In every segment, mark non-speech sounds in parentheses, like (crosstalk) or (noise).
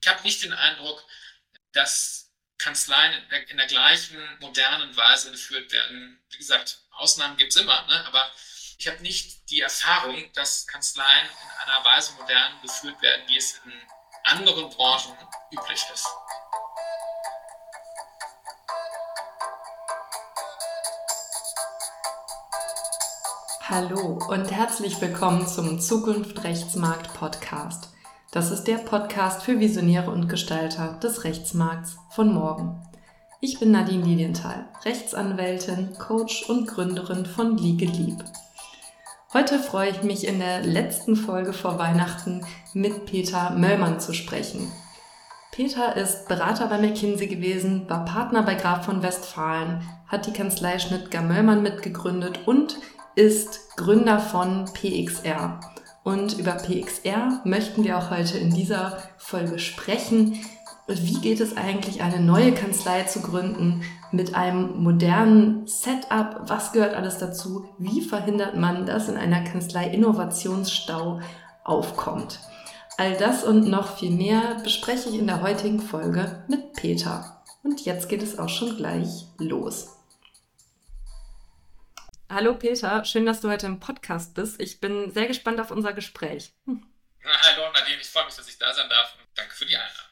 Ich habe nicht den Eindruck, dass Kanzleien in der, gleichen modernen Weise geführt werden. Wie gesagt, Ausnahmen gibt es immer, ne? aber ich habe nicht die Erfahrung, dass Kanzleien in einer Weise modern geführt werden, wie es in anderen Branchen üblich ist. Hallo und herzlich willkommen zum Zukunft Rechtsmarkt Podcast. Das ist der Podcast für Visionäre und Gestalter des Rechtsmarkts von morgen. Ich bin Nadine Lilienthal, Rechtsanwältin, Coach und Gründerin von Liege Lieb. Heute freue ich mich in der letzten Folge vor Weihnachten mit Peter Möllmann zu sprechen. Peter ist Berater bei McKinsey gewesen, war Partner bei Graf von Westfalen, hat die Kanzlei Schnittger Möllmann mitgegründet und ist Gründer von PXR. Und über PXR möchten wir auch heute in dieser Folge sprechen. Wie geht es eigentlich, eine neue Kanzlei zu gründen mit einem modernen Setup? Was gehört alles dazu? Wie verhindert man, dass in einer Kanzlei Innovationsstau aufkommt? All das und noch viel mehr bespreche ich in der heutigen Folge mit Peter. Und jetzt geht es auch schon gleich los. Hallo Peter, schön, dass du heute im Podcast bist. Ich bin sehr gespannt auf unser Gespräch. Hm. (laughs) Hallo Nadine, ich freue mich, dass ich da sein darf. Danke für die Einladung.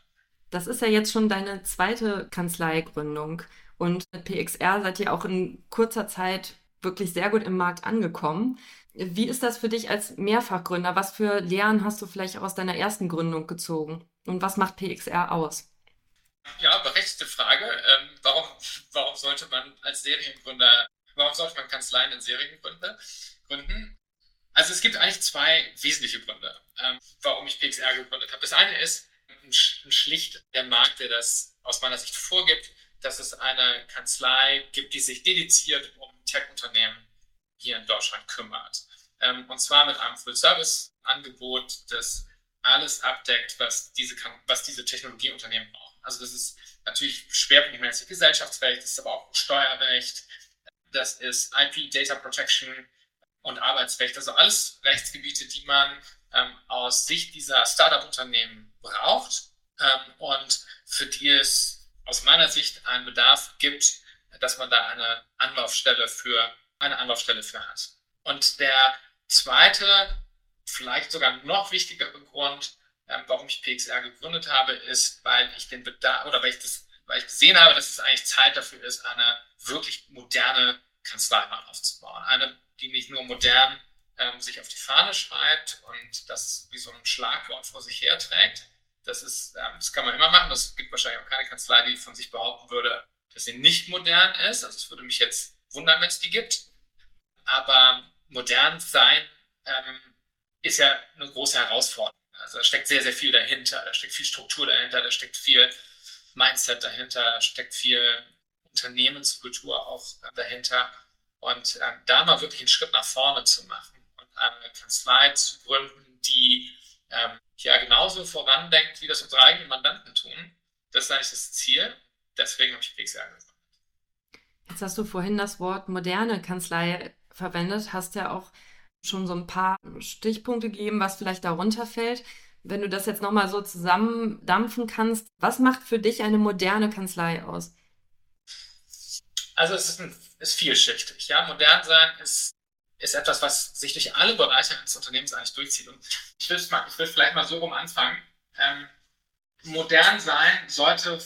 Das ist ja jetzt schon deine zweite Kanzleigründung und mit PXR seid ihr auch in kurzer Zeit wirklich sehr gut im Markt angekommen. Wie ist das für dich als Mehrfachgründer? Was für Lehren hast du vielleicht auch aus deiner ersten Gründung gezogen? Und was macht PXR aus? Ja, berechtigte Frage. Ähm, warum, warum sollte man als Seriengründer Warum sollte man Kanzleien in Serien gründen? Also es gibt eigentlich zwei wesentliche Gründe, ähm, warum ich PXR gegründet habe. Das eine ist ein, schlicht der Markt, der das aus meiner Sicht vorgibt, dass es eine Kanzlei gibt, die sich dediziert um Tech-Unternehmen hier in Deutschland kümmert. Ähm, und zwar mit einem Full-Service-Angebot, das alles abdeckt, was diese, was diese Technologieunternehmen brauchen. Also das ist natürlich schwerpunktmäßig Gesellschaftsrecht, das ist aber auch Steuerrecht, das ist IP, Data Protection und Arbeitsrecht. Also alles Rechtsgebiete, die man ähm, aus Sicht dieser Startup-Unternehmen braucht ähm, und für die es aus meiner Sicht einen Bedarf gibt, dass man da eine Anlaufstelle für eine Anlaufstelle für hat. Und der zweite, vielleicht sogar noch wichtigere Grund, ähm, warum ich PXR gegründet habe, ist, weil ich den Bedarf oder weil ich das, weil ich gesehen habe, dass es eigentlich Zeit dafür ist, eine wirklich moderne Kanzlei mal aufzubauen. Eine, die nicht nur modern ähm, sich auf die Fahne schreibt und das wie so ein Schlagwort vor sich herträgt. Das ist, ähm, das kann man immer machen. Das gibt wahrscheinlich auch keine Kanzlei, die von sich behaupten würde, dass sie nicht modern ist. Also es würde mich jetzt wundern, wenn es die gibt. Aber modern sein ähm, ist ja eine große Herausforderung. Also da steckt sehr, sehr viel dahinter. Da steckt viel Struktur dahinter, da steckt viel Mindset dahinter, da steckt viel Unternehmenskultur auch dahinter. Und ähm, da mal wirklich einen Schritt nach vorne zu machen und eine Kanzlei zu gründen, die ähm, ja genauso vorandenkt, wie das unsere eigenen Mandanten tun, das ist eigentlich das Ziel. Deswegen habe ich PXR gegründet. Jetzt hast du vorhin das Wort moderne Kanzlei verwendet, hast ja auch schon so ein paar Stichpunkte gegeben, was vielleicht darunter fällt. Wenn du das jetzt nochmal so zusammendampfen kannst, was macht für dich eine moderne Kanzlei aus? Also es ist, ein, ist vielschichtig. Ja? Modern sein ist, ist etwas, was sich durch alle Bereiche eines Unternehmens eigentlich durchzieht. Und ich will, mal, ich will vielleicht mal so rum anfangen. Ähm, modern sein sollte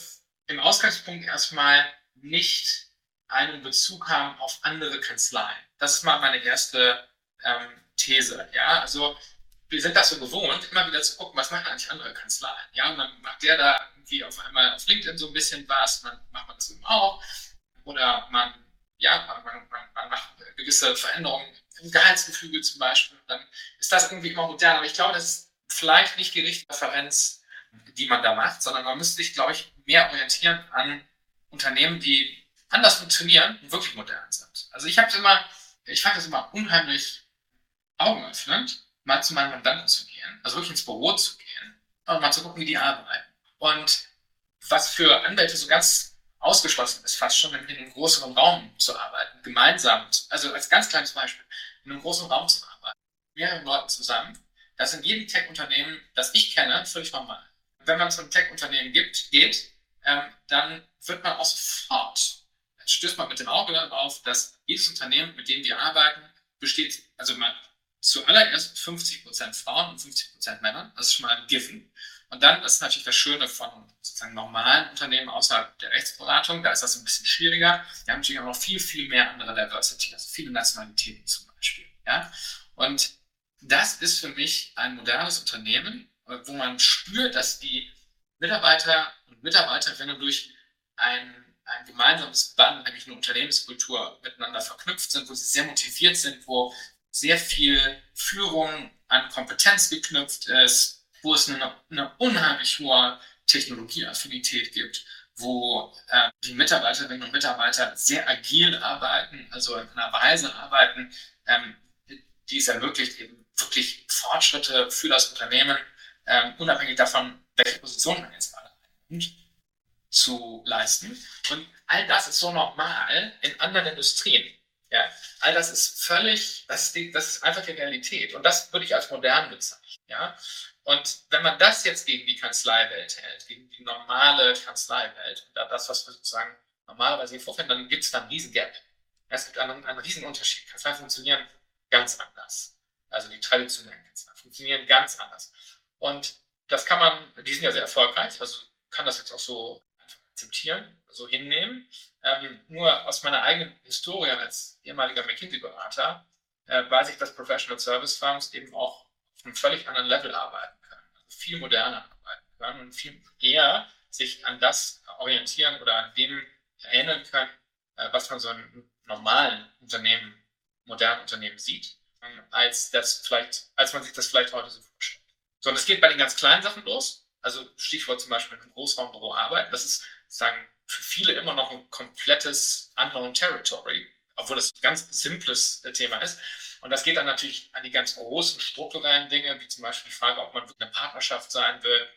im Ausgangspunkt erstmal nicht einen Bezug haben auf andere Kanzleien. Das ist mal meine erste ähm, These. Ja, also wir sind das so gewohnt, immer wieder zu gucken, was machen eigentlich andere Kanzleien. Ja, und dann macht der da irgendwie auf einmal auf LinkedIn so ein bisschen was, dann macht man das eben auch oder man, ja, man, man, man macht gewisse Veränderungen im Gehaltsgefüge zum Beispiel, dann ist das irgendwie immer modern. Aber ich glaube, das ist vielleicht nicht die richtige Referenz, die man da macht, sondern man müsste sich, glaube ich, mehr orientieren an Unternehmen, die anders funktionieren und wirklich modern sind. Also ich habe immer, ich fand das immer unheimlich augenöffnend, mal zu meinen Mandanten zu gehen, also wirklich ins Büro zu gehen und mal zu gucken, wie die arbeiten. Und was für Anwälte so ganz ausgeschlossen ist, fast schon in einem größeren Raum zu arbeiten, gemeinsam, also als ganz kleines Beispiel, in einem großen Raum zu arbeiten, mehreren Leuten zusammen. Das in jedem Tech-Unternehmen, das ich kenne, völlig normal. Wenn wenn man zu einem Tech-Unternehmen geht, ähm, dann wird man auch sofort, stößt man mit dem Auge darauf, dass jedes Unternehmen, mit dem wir arbeiten, besteht, also man zuallererst 50% Frauen und 50% Männern. Das ist schon mal ein Given. Und dann ist natürlich das Schöne von sozusagen normalen Unternehmen außerhalb der Rechtsberatung. Da ist das ein bisschen schwieriger. Wir haben natürlich auch noch viel, viel mehr andere Diversity, also viele Nationalitäten zum Beispiel. Ja? Und das ist für mich ein modernes Unternehmen, wo man spürt, dass die Mitarbeiter und Mitarbeiterinnen durch ein, ein gemeinsames Band, nämlich eine Unternehmenskultur, miteinander verknüpft sind, wo sie sehr motiviert sind, wo sehr viel Führung an Kompetenz geknüpft ist, wo es eine, eine unheimlich hohe Technologieaffinität gibt, wo äh, die Mitarbeiterinnen und Mitarbeiter sehr agil arbeiten, also in einer Weise arbeiten, ähm, die es ermöglicht, eben wirklich Fortschritte für das Unternehmen, ähm, unabhängig davon, welche Position man jetzt gerade einnimmt, zu leisten. Und all das ist so normal in anderen Industrien. Ja, all das ist völlig, das ist, die, das ist einfach die Realität. Und das würde ich als modern bezeichnen. Ja, und wenn man das jetzt gegen die Kanzleiwelt hält, gegen die normale Kanzleiwelt, das, was wir sozusagen normalerweise hier vorfinden, dann gibt es da einen riesen Gap. Es gibt einen, einen riesen Unterschied. Kanzleien funktionieren ganz anders. Also die traditionellen Kanzleien funktionieren ganz anders. Und das kann man, die sind ja sehr erfolgreich, also kann das jetzt auch so akzeptieren, so hinnehmen. Ähm, nur aus meiner eigenen Historie als ehemaliger McKinsey-Berater äh, weiß ich, dass Professional Service Firms eben auch auf einem völlig anderen Level arbeiten können, also viel moderner arbeiten können und viel eher sich an das orientieren oder an dem erinnern können, äh, was man so einem normalen Unternehmen, modernen Unternehmen sieht, ähm, als das vielleicht, als man sich das vielleicht heute so vorstellt. So, und es geht bei den ganz kleinen Sachen los. Also Stichwort zum Beispiel im Großraumbüro arbeiten. Das ist sagen für viele immer noch ein komplettes unknown territory, obwohl das ein ganz simples äh, Thema ist. Und das geht dann natürlich an die ganz großen strukturellen Dinge, wie zum Beispiel die Frage, ob man eine Partnerschaft sein will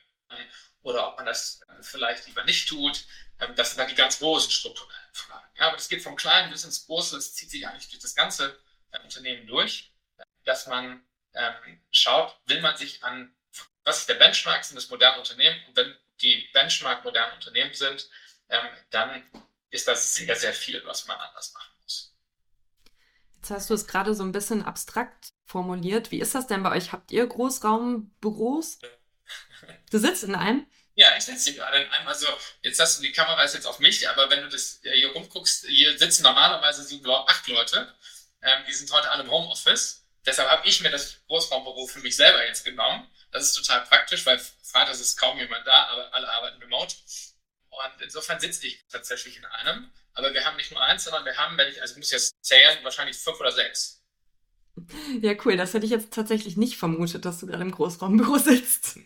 oder ob man das vielleicht lieber nicht tut. Ähm, das sind dann die ganz großen strukturellen Fragen. Ja, aber das geht vom Kleinen bis ins Große, das zieht sich eigentlich durch das ganze äh, Unternehmen durch, dass man ähm, schaut, will man sich an, was ist der Benchmark, sind das moderne Unternehmen? Und wenn die Benchmark modernen Unternehmen sind, ähm, dann ist das sehr, sehr viel, was man anders machen muss. Jetzt hast du es gerade so ein bisschen abstrakt formuliert. Wie ist das denn bei euch? Habt ihr Großraumbüros? (laughs) Du sitzt in einem? Ja, ich sitze hier gerade in einem. Also, jetzt hast du die Kamera ist jetzt auf mich, aber wenn du das hier rumguckst, hier sitzen normalerweise sieben, acht Leute. Ähm, die sind heute alle im Homeoffice. Deshalb habe ich mir das Großraumbüro für mich selber jetzt genommen. Das ist total praktisch, weil Freitags ist kaum jemand da, aber alle arbeiten remote. Und insofern sitze ich tatsächlich in einem. Aber wir haben nicht nur eins, sondern wir haben, wenn ich, also ich muss jetzt zählen, wahrscheinlich fünf oder sechs. Ja, cool. Das hätte ich jetzt tatsächlich nicht vermutet, dass du gerade im Großraumbüro (laughs) sitzt.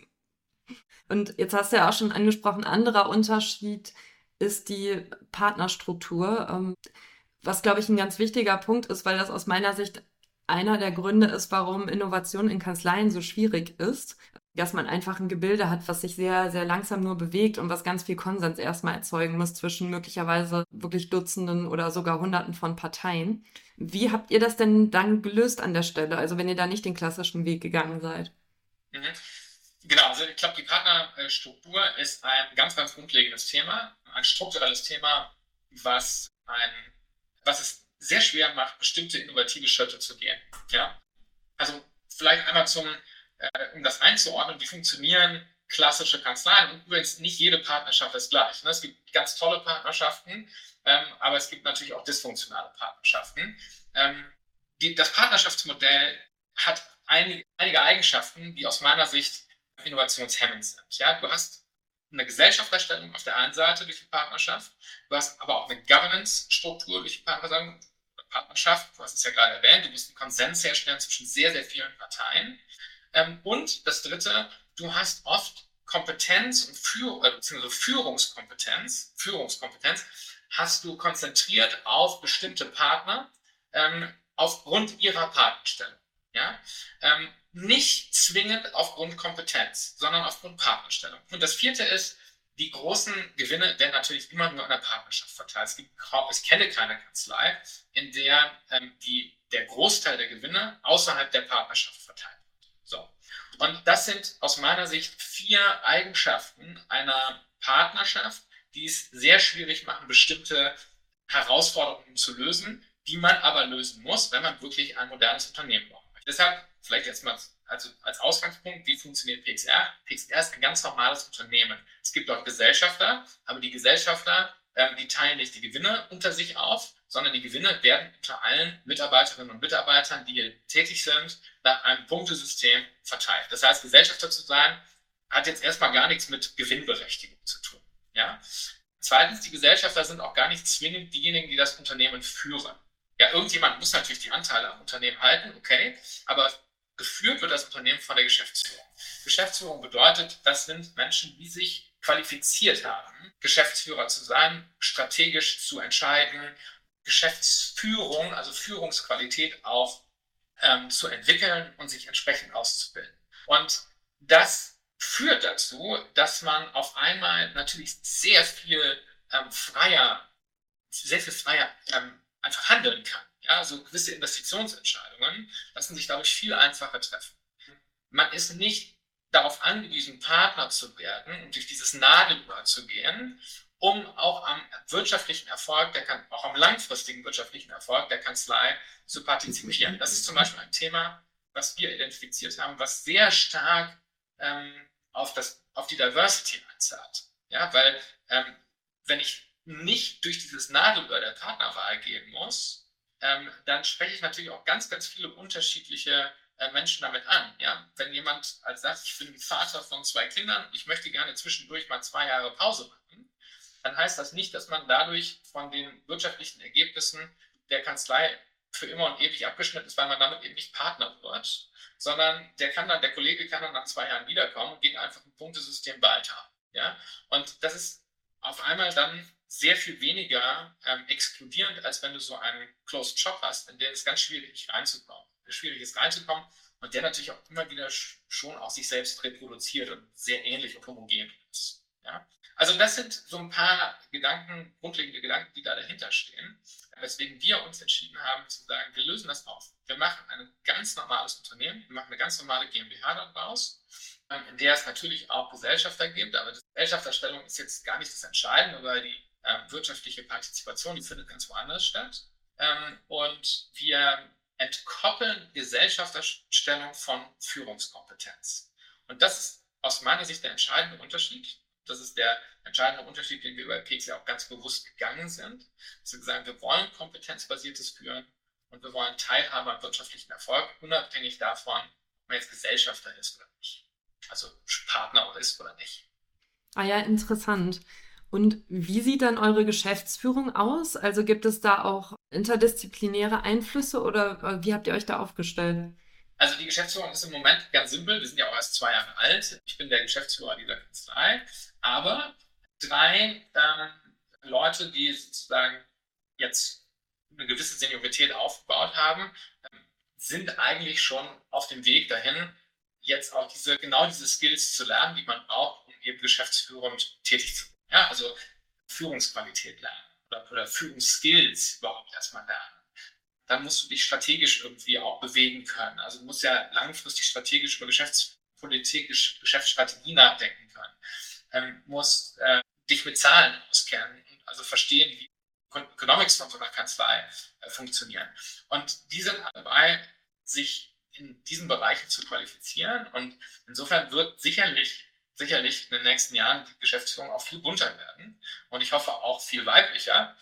Und jetzt hast du ja auch schon angesprochen, anderer Unterschied ist die Partnerstruktur, ähm, was, glaube ich, ein ganz wichtiger Punkt ist, weil das aus meiner Sicht einer der Gründe ist, warum Innovation in Kanzleien so schwierig ist dass man einfach ein Gebilde hat, was sich sehr, sehr langsam nur bewegt und was ganz viel Konsens erstmal erzeugen muss zwischen möglicherweise wirklich Dutzenden oder sogar Hunderten von Parteien. Wie habt ihr das denn dann gelöst an der Stelle, also wenn ihr da nicht den klassischen Weg gegangen seid? Mhm. Genau, also ich glaube, die Partnerstruktur ist ein ganz, ganz grundlegendes Thema, ein strukturelles Thema, was, ein, was es sehr schwer macht, bestimmte innovative Schritte zu gehen. Ja? Also vielleicht einmal zum, äh, um das einzuordnen, wie funktionieren klassische Kanzleien. Und übrigens, nicht jede Partnerschaft ist gleich. Ne? Es gibt ganz tolle Partnerschaften, ähm, aber es gibt natürlich auch dysfunktionale Partnerschaften. Ähm, die, das Partnerschaftsmodell hat einige, einige Eigenschaften, die aus meiner Sicht innovationshemmend sind. Ja? Du hast eine Gesellschafterstellung auf der einen Seite durch die Partnerschaft, du hast aber auch eine Governance-Struktur durch die Partnerschaft. Du hast es ja gerade erwähnt, du musst einen Konsens herstellen zwischen sehr, sehr vielen Parteien. Ähm, und das Dritte, du hast oft Kompetenz und Führ äh, Führungskompetenz, Führungskompetenz hast du konzentriert auf bestimmte Partner ähm, aufgrund ihrer Partnerstellung. Ja? Ähm, nicht zwingend aufgrund Kompetenz, sondern aufgrund Partnerstellung. Und das vierte ist, die großen Gewinne werden natürlich immer nur in der Partnerschaft verteilt. Es, gibt, ich kenne keine Kanzlei, in der ähm, die, der Großteil der Gewinne außerhalb der Partnerschaft verteilt So. Und das sind aus meiner Sicht vier Eigenschaften einer Partnerschaft, die es sehr schwierig machen, bestimmte Herausforderungen zu lösen, die man aber lösen muss, wenn man wirklich ein modernes Unternehmen braucht. Deshalb vielleicht jetzt mal also als Ausgangspunkt, wie funktioniert PXR? PXR ist ein ganz normales Unternehmen. Es gibt auch Gesellschafter, aber die Gesellschafter, ähm, die teilen nicht die Gewinne unter sich auf, sondern die Gewinne werden unter allen Mitarbeiterinnen und Mitarbeitern, die hier tätig sind, nach einem Punktesystem verteilt. Das heißt, Gesellschafter zu sein, hat jetzt erstmal gar nichts mit Gewinnberechtigung zu tun. Ja? Zweitens, die Gesellschafter sind auch gar nicht zwingend diejenigen, die das Unternehmen führen. Ja, irgendjemand muss natürlich die Anteile am Unternehmen halten, okay, aber geführt wird das Unternehmen von der Geschäftsführung. Geschäftsführung bedeutet, das sind Menschen, die sich qualifiziert haben, Geschäftsführer zu sein, strategisch zu entscheiden, Geschäftsführung, also Führungsqualität auch ähm, zu entwickeln und sich entsprechend auszubilden. Und das führt dazu, dass man auf einmal natürlich sehr viel ähm, freier, sehr viel freier ähm, einfach handeln kann. Ja, so gewisse Investitionsentscheidungen lassen sich dadurch viel einfacher treffen. Man ist nicht darauf angewiesen, Partner zu werden und durch dieses Nadelöhr zu gehen, um auch am wirtschaftlichen Erfolg, der auch am langfristigen wirtschaftlichen Erfolg der Kanzlei zu partizipieren. Das ist zum Beispiel ein Thema, was wir identifiziert haben, was sehr stark ähm, auf, das, auf die Diversity einzahlt. Ja, weil ähm, wenn ich nicht durch dieses Nadelöhr der Partnerwahl gehen muss, ähm, dann spreche ich natürlich auch ganz, ganz viele unterschiedliche äh, Menschen damit an. Ja? Wenn jemand als sagt, ich bin Vater von zwei Kindern, ich möchte gerne zwischendurch mal zwei Jahre Pause machen, dann heißt das nicht, dass man dadurch von den wirtschaftlichen Ergebnissen der Kanzlei für immer und ewig abgeschnitten ist, weil man damit eben nicht Partner wird, sondern der kann dann, der Kollege kann dann nach zwei Jahren wiederkommen und geht einfach ein Punktesystem weiter. Ja? Und das ist auf einmal dann sehr viel weniger ähm, exkludierend, als wenn du so einen Closed Shop hast, in den es ganz schwierig ist reinzukommen. Schwierig ist reinzukommen und der natürlich auch immer wieder schon auch sich selbst reproduziert und sehr ähnlich und homogen ist. Ja? Also das sind so ein paar Gedanken, grundlegende Gedanken, die da dahinter stehen, weswegen wir uns entschieden haben zu sagen, wir lösen das auf. Wir machen ein ganz normales Unternehmen, wir machen eine ganz normale GmbH daraus ähm, in der es natürlich auch Gesellschafter gibt, aber die Gesellschafterstellung ist jetzt gar nicht das Entscheidende, weil die ähm, wirtschaftliche Partizipation, die findet ganz woanders statt. Ähm, und wir entkoppeln Gesellschafterstellung von Führungskompetenz. Und das ist aus meiner Sicht der entscheidende Unterschied. Das ist der entscheidende Unterschied, den wir bei PXA auch ganz bewusst gegangen sind. Dass wir sagen, wir wollen kompetenzbasiertes Führen und wir wollen Teilhabe am wirtschaftlichen Erfolg, unabhängig davon, ob man jetzt Gesellschafter ist oder nicht. Also Partner ist oder nicht. Ah ja, interessant. Und wie sieht dann eure Geschäftsführung aus? Also gibt es da auch interdisziplinäre Einflüsse oder äh, wie habt ihr euch da aufgestellt? Also die Geschäftsführung ist im Moment ganz simpel. Wir sind ja auch erst zwei Jahre alt. Ich bin der Geschäftsführer dieser Kanzlei. Aber drei ähm, Leute, die sozusagen jetzt eine gewisse Seniorität aufgebaut haben, ähm, sind eigentlich schon auf dem Weg dahin, jetzt auch diese, genau diese Skills zu lernen, die man braucht, um eben geschäftsführend tätig zu sein. Ja, also Führungsqualität lernen oder, oder Führungsskills überhaupt erstmal lernen. Dann musst du dich strategisch irgendwie auch bewegen können. Also du musst ja langfristig strategisch über Geschäftspolitik, Geschäftsstrategie nachdenken können. Ähm, musst äh, dich mit Zahlen auskennen, also verstehen, wie Economics von so einer Kanzlei äh, funktionieren. Und die sind dabei, sich in diesen Bereichen zu qualifizieren. Und insofern wird sicherlich sicherlich in den nächsten Jahren die Geschäftsführung auch viel bunter werden und ich hoffe auch viel weiblicher.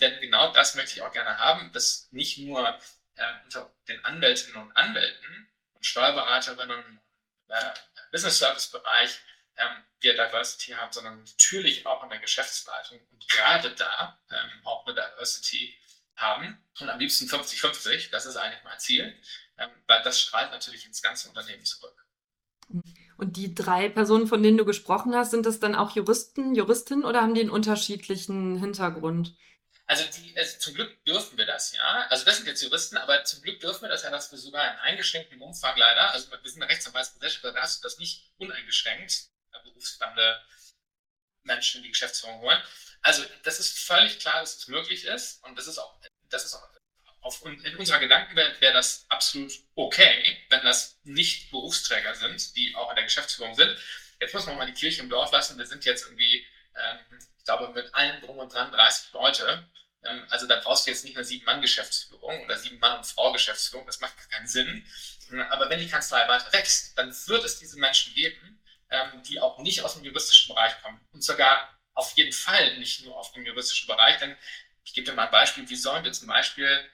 Denn genau das möchte ich auch gerne haben, dass nicht nur äh, unter den Anwältinnen und Anwälten und Steuerberaterinnen im äh, Business Service Bereich ähm, wir Diversity haben, sondern natürlich auch in der Geschäftsleitung und gerade da ähm, auch eine Diversity haben und am liebsten 50-50, das ist eigentlich mein Ziel, ähm, weil das strahlt natürlich ins ganze Unternehmen zurück. Und die drei Personen, von denen du gesprochen hast, sind das dann auch Juristen, Juristinnen oder haben die einen unterschiedlichen Hintergrund? Also, die, also, zum Glück dürfen wir das, ja. Also das sind jetzt Juristen, aber zum Glück dürfen wir das ja, dass wir sogar in eingeschränktem Umfang leider, also wir sind eine Rechtsanwaltsgesellschaft, da hast du das nicht uneingeschränkt, berufsfremde Menschen in die Geschäftsführung holen. Also das ist völlig klar, dass es möglich ist und das ist auch, das ist auch auf, in unserer Gedankenwelt wäre das absolut okay, wenn das nicht Berufsträger sind, die auch in der Geschäftsführung sind. Jetzt muss man mal die Kirche im Dorf lassen. Wir sind jetzt irgendwie, ähm, glaube, mit allen drum und dran 30 Leute. Ähm, also da brauchst du jetzt nicht eine Sieben-Mann-Geschäftsführung oder Sieben-Mann- und Frau-Geschäftsführung. Das macht keinen Sinn. Aber wenn die Kanzlei weiter wächst, dann wird es diese Menschen geben, ähm, die auch nicht aus dem juristischen Bereich kommen. Und sogar auf jeden Fall nicht nur auf dem juristischen Bereich, denn ich gebe dir mal ein Beispiel, wie sollen wir zum Beispiel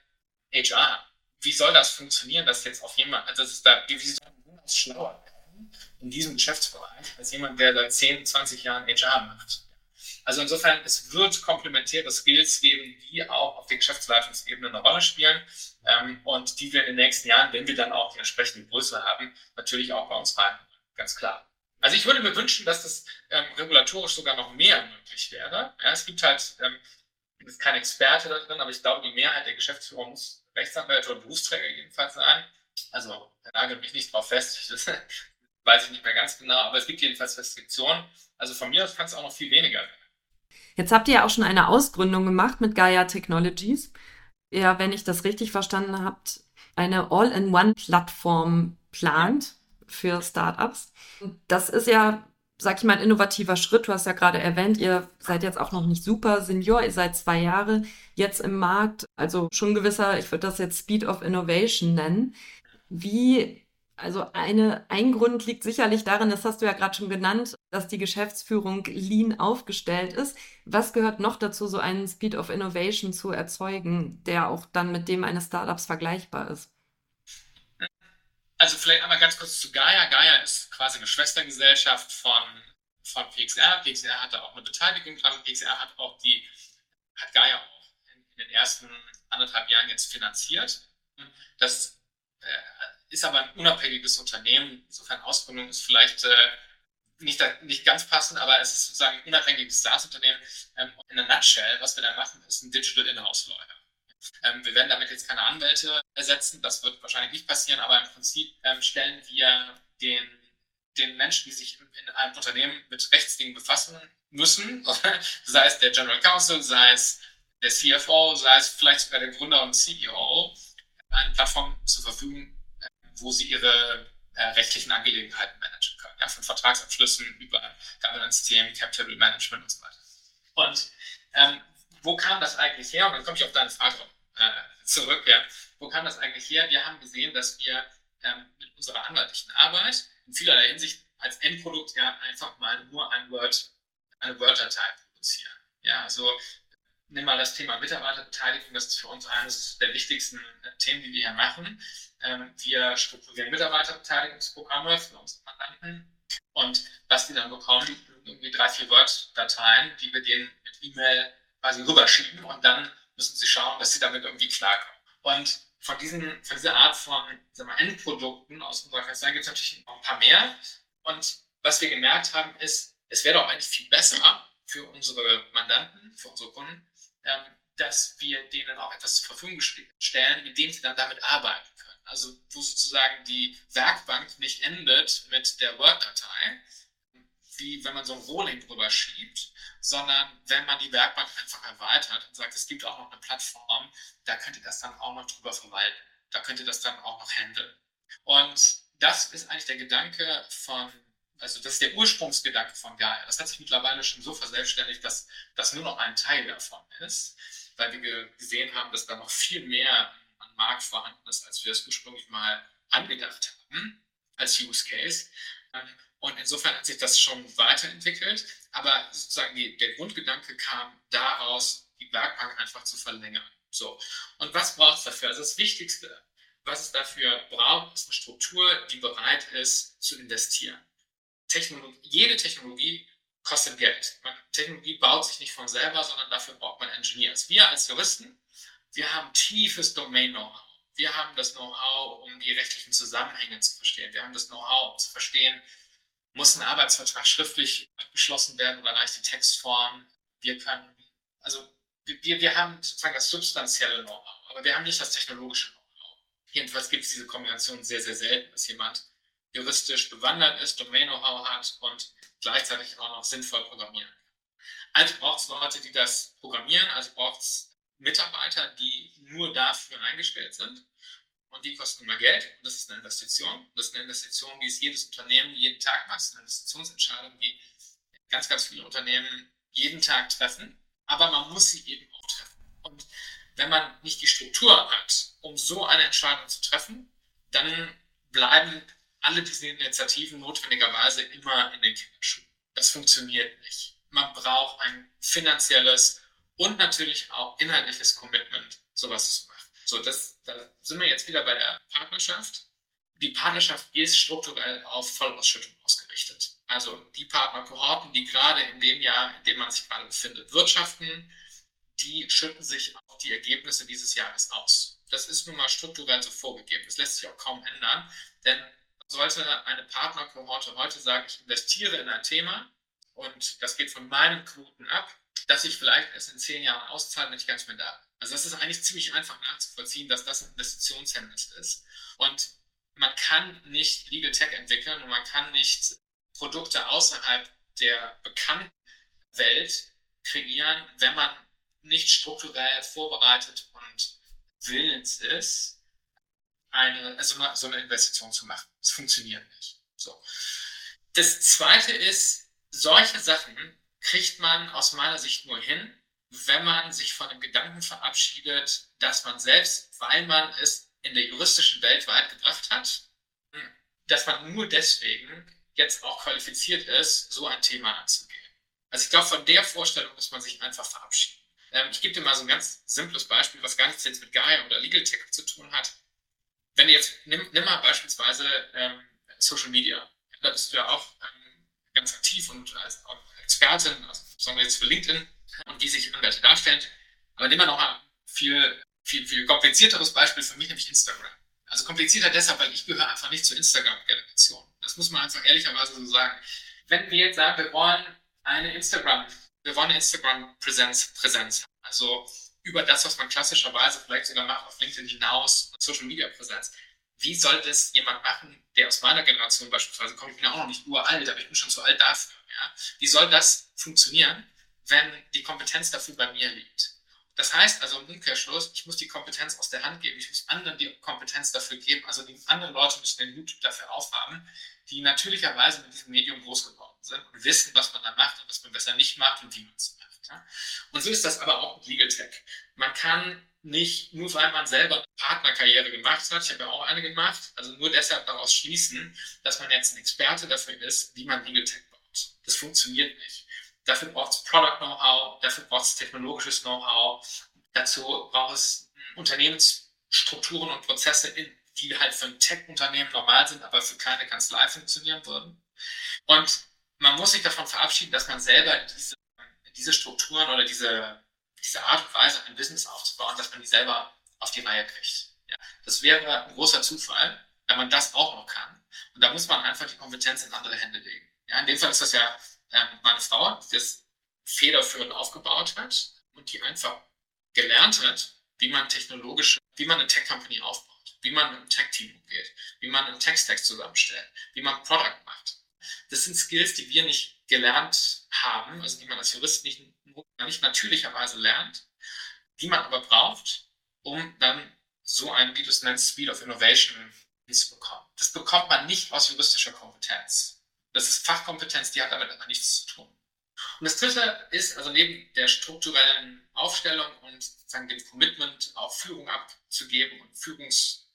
HR, wie soll das funktionieren, dass jetzt auf jemand, also das ist da, wie soll schlauer werden in diesem Geschäftsbereich als jemand, der seit 10, 20 Jahren HR macht. Also insofern, es wird komplementäre Skills geben, die auch auf der Geschäftsleitungsebene eine Rolle spielen ähm, und die wir in den nächsten Jahren, wenn wir dann auch die entsprechende Größe haben, natürlich auch bei uns rein. Ganz klar. Also ich würde mir wünschen, dass das ähm, regulatorisch sogar noch mehr möglich wäre. Ja, es gibt halt, ähm, ich bin kein Experte da drin, aber ich glaube, die Mehrheit der Geschäftsführer muss Rechtsanwälte oder Berufsträger jedenfalls sein. Also, da nagelt mich nicht drauf fest, das (laughs) weiß ich nicht mehr ganz genau, aber es gibt jedenfalls Restriktionen. Also von mir aus kann es auch noch viel weniger werden. Jetzt habt ihr ja auch schon eine Ausgründung gemacht mit Gaia Technologies. Ja, wenn ich das richtig verstanden habt, eine All-in-One-Plattform plant für Startups. Das ist ja, sag ich mal, ein innovativer Schritt. Du hast ja gerade erwähnt, ihr seid jetzt auch noch nicht super Senior, ihr seid zwei Jahre jetzt im Markt, also schon gewisser, ich würde das jetzt Speed of Innovation nennen. Wie also eine, ein Grund liegt sicherlich darin, das hast du ja gerade schon genannt, dass die Geschäftsführung lean aufgestellt ist. Was gehört noch dazu, so einen Speed of Innovation zu erzeugen, der auch dann mit dem eines Startups vergleichbar ist? Also vielleicht einmal ganz kurz zu Gaia. Gaia ist quasi eine Schwestergesellschaft von, von PXR. PXR hatte auch eine Beteiligung dran. PXR hat auch die, hat Gaia auch in, in den ersten anderthalb Jahren jetzt finanziert. Das äh, ist aber ein unabhängiges Unternehmen. Insofern Ausgründung ist vielleicht äh, nicht, nicht ganz passend, aber es ist sozusagen ein unabhängiges SaaS-Unternehmen. Ähm, in a nutshell, was wir da machen, ist ein Digital In-House Lawyer. Ähm, wir werden damit jetzt keine Anwälte ersetzen, das wird wahrscheinlich nicht passieren, aber im Prinzip ähm, stellen wir den, den Menschen, die sich in einem Unternehmen mit Rechtsdingen befassen müssen, (laughs) sei es der General Counsel, sei es der CFO, sei es vielleicht sogar der Gründer und CEO, eine Plattform zur Verfügung, wo sie ihre äh, rechtlichen Angelegenheiten managen. Ja, von Vertragsabschlüssen über Governance-Themen, Capital Management und so weiter. Und ähm, wo kam das eigentlich her? Und dann komme ich auf deine Frage äh, zurück. Ja. Wo kam das eigentlich her? Wir haben gesehen, dass wir ähm, mit unserer anwaltlichen Arbeit in vielerlei Hinsicht als Endprodukt ja einfach mal nur ein Word, eine Word-Datei produzieren. Ja, also nimm mal das Thema Mitarbeiterbeteiligung, das ist für uns eines der wichtigsten äh, Themen, die wir hier machen. Ähm, wir strukturieren Mitarbeiterbeteiligungsprogramme für unsere Mandanten und was die dann bekommen, irgendwie drei, vier Word-Dateien, die wir denen mit E-Mail quasi rüberschieben und dann müssen sie schauen, dass sie damit irgendwie klarkommen. Und von, diesen, von dieser Art von wir, Endprodukten aus unserer Kanzlei gibt es natürlich noch ein paar mehr. Und was wir gemerkt haben, ist, es wäre doch eigentlich viel besser für unsere Mandanten, für unsere Kunden, ähm, dass wir denen auch etwas zur Verfügung stellen, mit dem sie dann damit arbeiten. Also wo sozusagen die Werkbank nicht endet mit der Word-Datei, wie wenn man so ein Rolling drüber schiebt, sondern wenn man die Werkbank einfach erweitert und sagt, es gibt auch noch eine Plattform, da könnt ihr das dann auch noch drüber verwalten. Da könnt ihr das dann auch noch handeln. Und das ist eigentlich der Gedanke von also das ist der Ursprungsgedanke von Gaia. Das hat sich mittlerweile schon so verselbstständigt, dass das nur noch ein Teil davon ist, weil wir gesehen haben, dass da noch viel mehr Markt vorhanden ist, als wir es ursprünglich mal angedacht haben als Use Case. Ähm, und insofern hat sich das schon weiterentwickelt, aber sozusagen die, der Grundgedanke kam daraus, die Werkbank einfach zu verlängern. So. Und was braucht es dafür? Also das Wichtigste, was es dafür braucht, ist eine Struktur, die bereit ist zu investieren. Technologie, jede Technologie kostet Geld. Technologie baut sich nicht von selber, sondern dafür braucht man Engineers. Wir als Juristen, wir haben tiefes Domain-Know-how. Wir haben das Know-how, um die rechtlichen Zusammenhänge zu verstehen. Wir haben das Know-how, um zu verstehen, muss ein Arbeitsvertrag schriftlich abgeschlossen werden oder reicht die Textform. Wir können, also wir, wir haben sozusagen das substanzielle Know-how, aber wir haben nicht das technologische Know-how. Jedenfalls gibt es diese Kombination sehr, sehr selten, dass jemand juristisch bewandert ist, Domain-Know-how hat und gleichzeitig auch noch sinnvoll programmieren kann. Also braucht es Leute, die das programmieren, also braucht es Mitarbeiter, die nur dafür eingestellt sind. Und die kosten immer Geld. Und das ist eine Investition. Das ist eine Investition, wie es jedes Unternehmen jeden Tag macht. Das ist eine Investitionsentscheidung, die ganz, ganz viele Unternehmen jeden Tag treffen. Aber man muss sie eben auch treffen. Und wenn man nicht die Struktur hat, um so eine Entscheidung zu treffen, dann bleiben alle diese Initiativen notwendigerweise immer in den Kinderschuhen. Das funktioniert nicht. Man braucht ein finanzielles und natürlich auch inhaltliches Commitment, sowas zu machen. So, das, da sind wir jetzt wieder bei der Partnerschaft. Die Partnerschaft ist strukturell auf Vollausschüttung ausgerichtet. Also die Partnerkohorten, die gerade in dem Jahr, in dem man sich gerade befindet, wirtschaften, die schütten sich auf die Ergebnisse dieses Jahres aus. Das ist nun mal strukturell so vorgegeben. Das lässt sich auch kaum ändern, denn sollte eine Partnerkohorte heute sagen, ich investiere in ein Thema und das geht von meinen Quoten ab, dass ich vielleicht erst in zehn Jahren auszahle, wenn ich ganz mehr da bin. Also das ist eigentlich ziemlich einfach nachzuvollziehen, dass das ein Investitionshemmnis ist. Und man kann nicht Legal Tech entwickeln und man kann nicht Produkte außerhalb der bekannten Welt kreieren, wenn man nicht strukturell vorbereitet und willens ist, eine, also so eine Investition zu machen. Es funktioniert nicht. So. Das zweite ist, solche Sachen kriegt man aus meiner Sicht nur hin, wenn man sich von dem Gedanken verabschiedet, dass man selbst, weil man es in der juristischen Welt weit gebracht hat, dass man nur deswegen jetzt auch qualifiziert ist, so ein Thema anzugehen. Also ich glaube, von der Vorstellung muss man sich einfach verabschieden. Ähm, ich gebe dir mal so ein ganz simples Beispiel, was gar nichts jetzt mit Gaia oder Legal Tech zu tun hat. Wenn du jetzt, nimm, nimm mal beispielsweise ähm, Social Media. Da bist du ja auch ähm, ganz aktiv und als Expertin, also sagen wir jetzt für LinkedIn, und wie sich Anwälte darstellen. Aber nehmen wir noch mal viel, viel, viel komplizierteres Beispiel für mich, nämlich Instagram. Also komplizierter deshalb, weil ich gehöre einfach nicht zur Instagram-Generation. Das muss man einfach ehrlicherweise so sagen. Wenn wir jetzt sagen, wir wollen eine Instagram wir wollen Instagram-Präsenz Präsenz, also über das, was man klassischerweise vielleicht sogar macht auf LinkedIn hinaus, Social-Media-Präsenz. Wie soll das jemand machen, der aus meiner Generation beispielsweise kommt? Ich bin ja auch noch nicht uralt, aber ich bin schon zu alt dafür. Ja? Wie soll das funktionieren, wenn die Kompetenz dafür bei mir liegt? Das heißt also im Umkehrschluss, ich muss die Kompetenz aus der Hand geben, ich muss anderen die Kompetenz dafür geben, also die anderen Leute müssen den Mut dafür aufhaben, die natürlicherweise mit diesem Medium groß geworden sind und wissen, was man da macht und was man besser nicht macht und wie man es macht. Ja? Und so ist das aber auch mit Legal Tech. Man kann nicht, nur weil man selber eine Partnerkarriere gemacht hat, ich habe ja auch eine gemacht, also nur deshalb daraus schließen, dass man jetzt ein Experte dafür ist, wie man Legal Tech baut. Das funktioniert nicht. Dafür braucht es Product Know-how, dafür braucht es technologisches Know-how, dazu braucht es Unternehmensstrukturen und Prozesse, die halt für ein Tech-Unternehmen normal sind, aber für keine Kanzlei funktionieren würden. Und man muss sich davon verabschieden, dass man selber diese, diese Strukturen oder diese, diese Art und Weise, ein Business aufzubauen, dass man die selber auf die Reihe kriegt. Ja, das wäre ein großer Zufall, wenn man das auch noch kann. Und da muss man einfach die Kompetenz in andere Hände legen. Ja, in dem Fall ist das ja ähm, meine Frau, die das federführend aufgebaut hat und die einfach gelernt hat, wie man technologische, wie man eine Tech-Company aufbaut, wie man mit einem Tech-Team umgeht, wie man einen Tech-Stack zusammenstellt, wie man Product macht. Das sind Skills, die wir nicht gelernt haben, also die man als Jurist nicht, nicht natürlicherweise lernt, die man aber braucht, um dann so ein, wie du es nennst, Speed of Innovation hinzubekommen. Das bekommt man nicht aus juristischer Kompetenz. Das ist Fachkompetenz, die hat damit aber nichts zu tun. Und das dritte ist, also neben der strukturellen Aufstellung und sozusagen dem Commitment, auch Führung abzugeben und Führungs,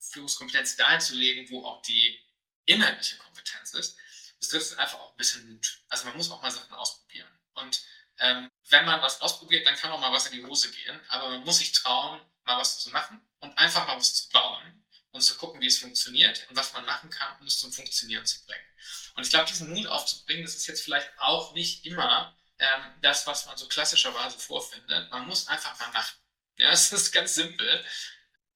Führungskompetenz dahin zu legen, wo auch die inhaltliche Kompetenz ist, das trifft einfach auch ein bisschen Mut. Also man muss auch mal Sachen ausprobieren. Und ähm, wenn man was ausprobiert, dann kann auch mal was in die Hose gehen. Aber man muss sich trauen, mal was zu machen und einfach mal was zu bauen und zu gucken, wie es funktioniert und was man machen kann, um es zum Funktionieren zu bringen. Und ich glaube, diesen Mut aufzubringen, das ist jetzt vielleicht auch nicht immer ähm, das, was man so klassischerweise vorfindet. Man muss einfach mal machen. Ja, (laughs) es ist ganz simpel.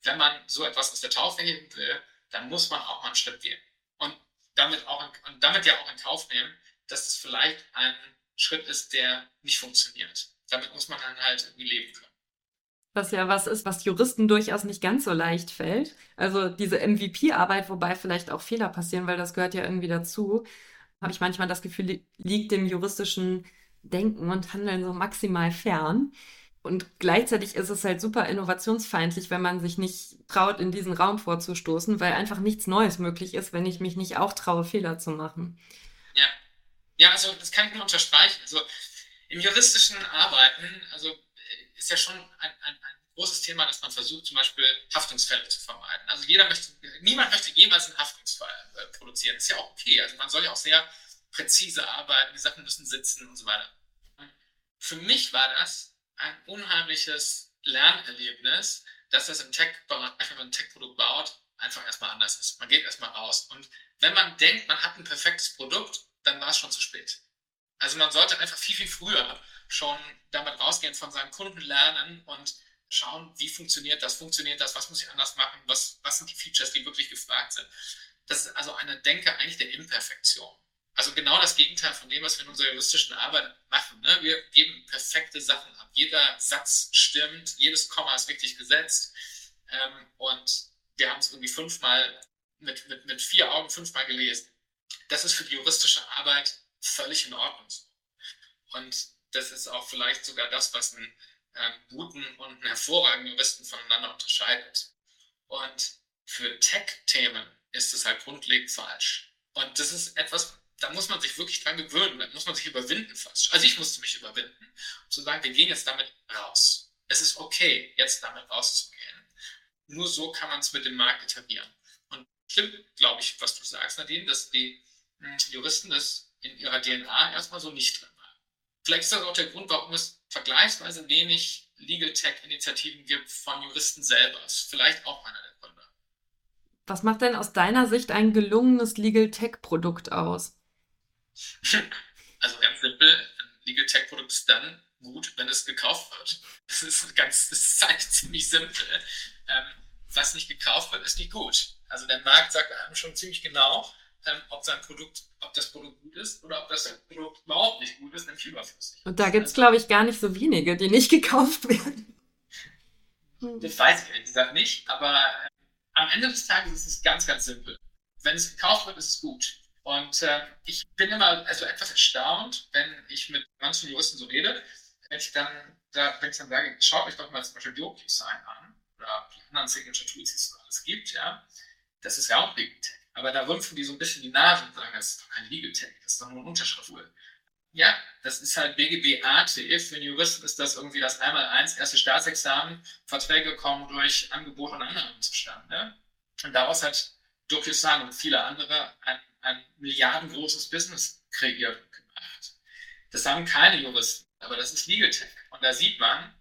Wenn man so etwas aus der Taufe heben will, dann muss man auch mal einen Schritt gehen. Und damit, auch in, und damit ja auch in Kauf nehmen, dass es vielleicht ein Schritt ist, der nicht funktioniert. Damit muss man dann halt irgendwie leben können. Was ja was ist, was Juristen durchaus nicht ganz so leicht fällt. Also diese MVP-Arbeit, wobei vielleicht auch Fehler passieren, weil das gehört ja irgendwie dazu, habe ich manchmal das Gefühl, liegt dem juristischen Denken und Handeln so maximal fern. Und gleichzeitig ist es halt super innovationsfeindlich, wenn man sich nicht traut, in diesen Raum vorzustoßen, weil einfach nichts Neues möglich ist, wenn ich mich nicht auch traue, Fehler zu machen. Ja, also das kann ich nur unterstreichen. Also im juristischen Arbeiten, also ist ja schon ein, ein, ein großes Thema, dass man versucht, zum Beispiel Haftungsfälle zu vermeiden. Also jeder möchte, niemand möchte jemals einen Haftungsfall äh, produzieren. Das ist ja auch okay. Also man soll ja auch sehr präzise arbeiten, die Sachen müssen sitzen und so weiter. Für mich war das ein unheimliches Lernerlebnis, dass das im Tech-Bereich, wenn man ein Tech-Produkt baut, einfach erstmal anders ist. Man geht erstmal raus. Und wenn man denkt, man hat ein perfektes Produkt, dann war es schon zu spät. Also man sollte einfach viel, viel früher schon damit rausgehen, von seinen Kunden lernen und schauen, wie funktioniert das, funktioniert das, was muss ich anders machen, was, was sind die Features, die wirklich gefragt sind. Das ist also eine Denke eigentlich der Imperfektion. Also genau das Gegenteil von dem, was wir in unserer juristischen Arbeit machen. Ne? Wir geben perfekte Sachen ab. Jeder Satz stimmt, jedes Komma ist richtig gesetzt. Ähm, und wir haben es irgendwie fünfmal mit, mit, mit vier Augen fünfmal gelesen. Das ist für die juristische Arbeit völlig in Ordnung. Und das ist auch vielleicht sogar das, was einen ähm, guten und einen hervorragenden Juristen voneinander unterscheidet. Und für Tech-Themen ist es halt grundlegend falsch. Und das ist etwas, da muss man sich wirklich dran gewöhnen, da muss man sich überwinden fast. Also ich musste mich überwinden, um zu sagen, wir gehen jetzt damit raus. Es ist okay, jetzt damit rauszugehen. Nur so kann man es mit dem Markt etablieren. Stimmt, glaube ich, was du sagst, Nadine, dass die hm, Juristen das in ihrer DNA erstmal so nicht drin haben. Vielleicht ist das auch der Grund, warum es vergleichsweise wenig Legal Tech-Initiativen gibt von Juristen selber. Das ist vielleicht auch einer der Gründe. Was macht denn aus deiner Sicht ein gelungenes Legal Tech-Produkt aus? (laughs) Also ganz simpel, ein Legal Tech Produkt ist dann gut, wenn es gekauft wird. Das ist ganz, das ist eigentlich (laughs) ziemlich simpel. Ähm, was nicht gekauft wird, ist nicht gut. Also der Markt sagt einem schon ziemlich genau, ähm, ob sein Produkt, ob das Produkt gut ist oder ob das Produkt überhaupt nicht gut ist, nämlich überflüssig. Und da gibt es, glaube ich, gar nicht so wenige, die nicht (laughs) gekauft werden. Das weiß ich ehrlich gesagt nicht, aber äh, am Ende des Tages ist es ganz, ganz simpel. Wenn es gekauft wird, ist es gut. Und äh, ich bin immer also etwas erstaunt, wenn ich mit manchen Juristen so rede, wenn ich dann, da, wenn ich dann sage, schaut euch doch mal zum Beispiel DocuSign an oder die anderen Signature Tools, die es alles gibt, ja, das ist ja auch Legal Tech. Aber da rümpfen die so ein bisschen die Nase und sagen, das ist doch kein Legal Tech, das ist doch nur ein Unterschrifttool. Ja, das ist halt BGB AT. Für einen Juristen ist das irgendwie das Einmal-Eins, erste Staatsexamen. Verträge kommen durch Angebot und Annahme zustande. Und daraus hat DocuSign und viele andere ein ein milliardengroßes Business kreiert und gemacht. Das haben keine Juristen, aber das ist Legal Tech. Und da sieht man,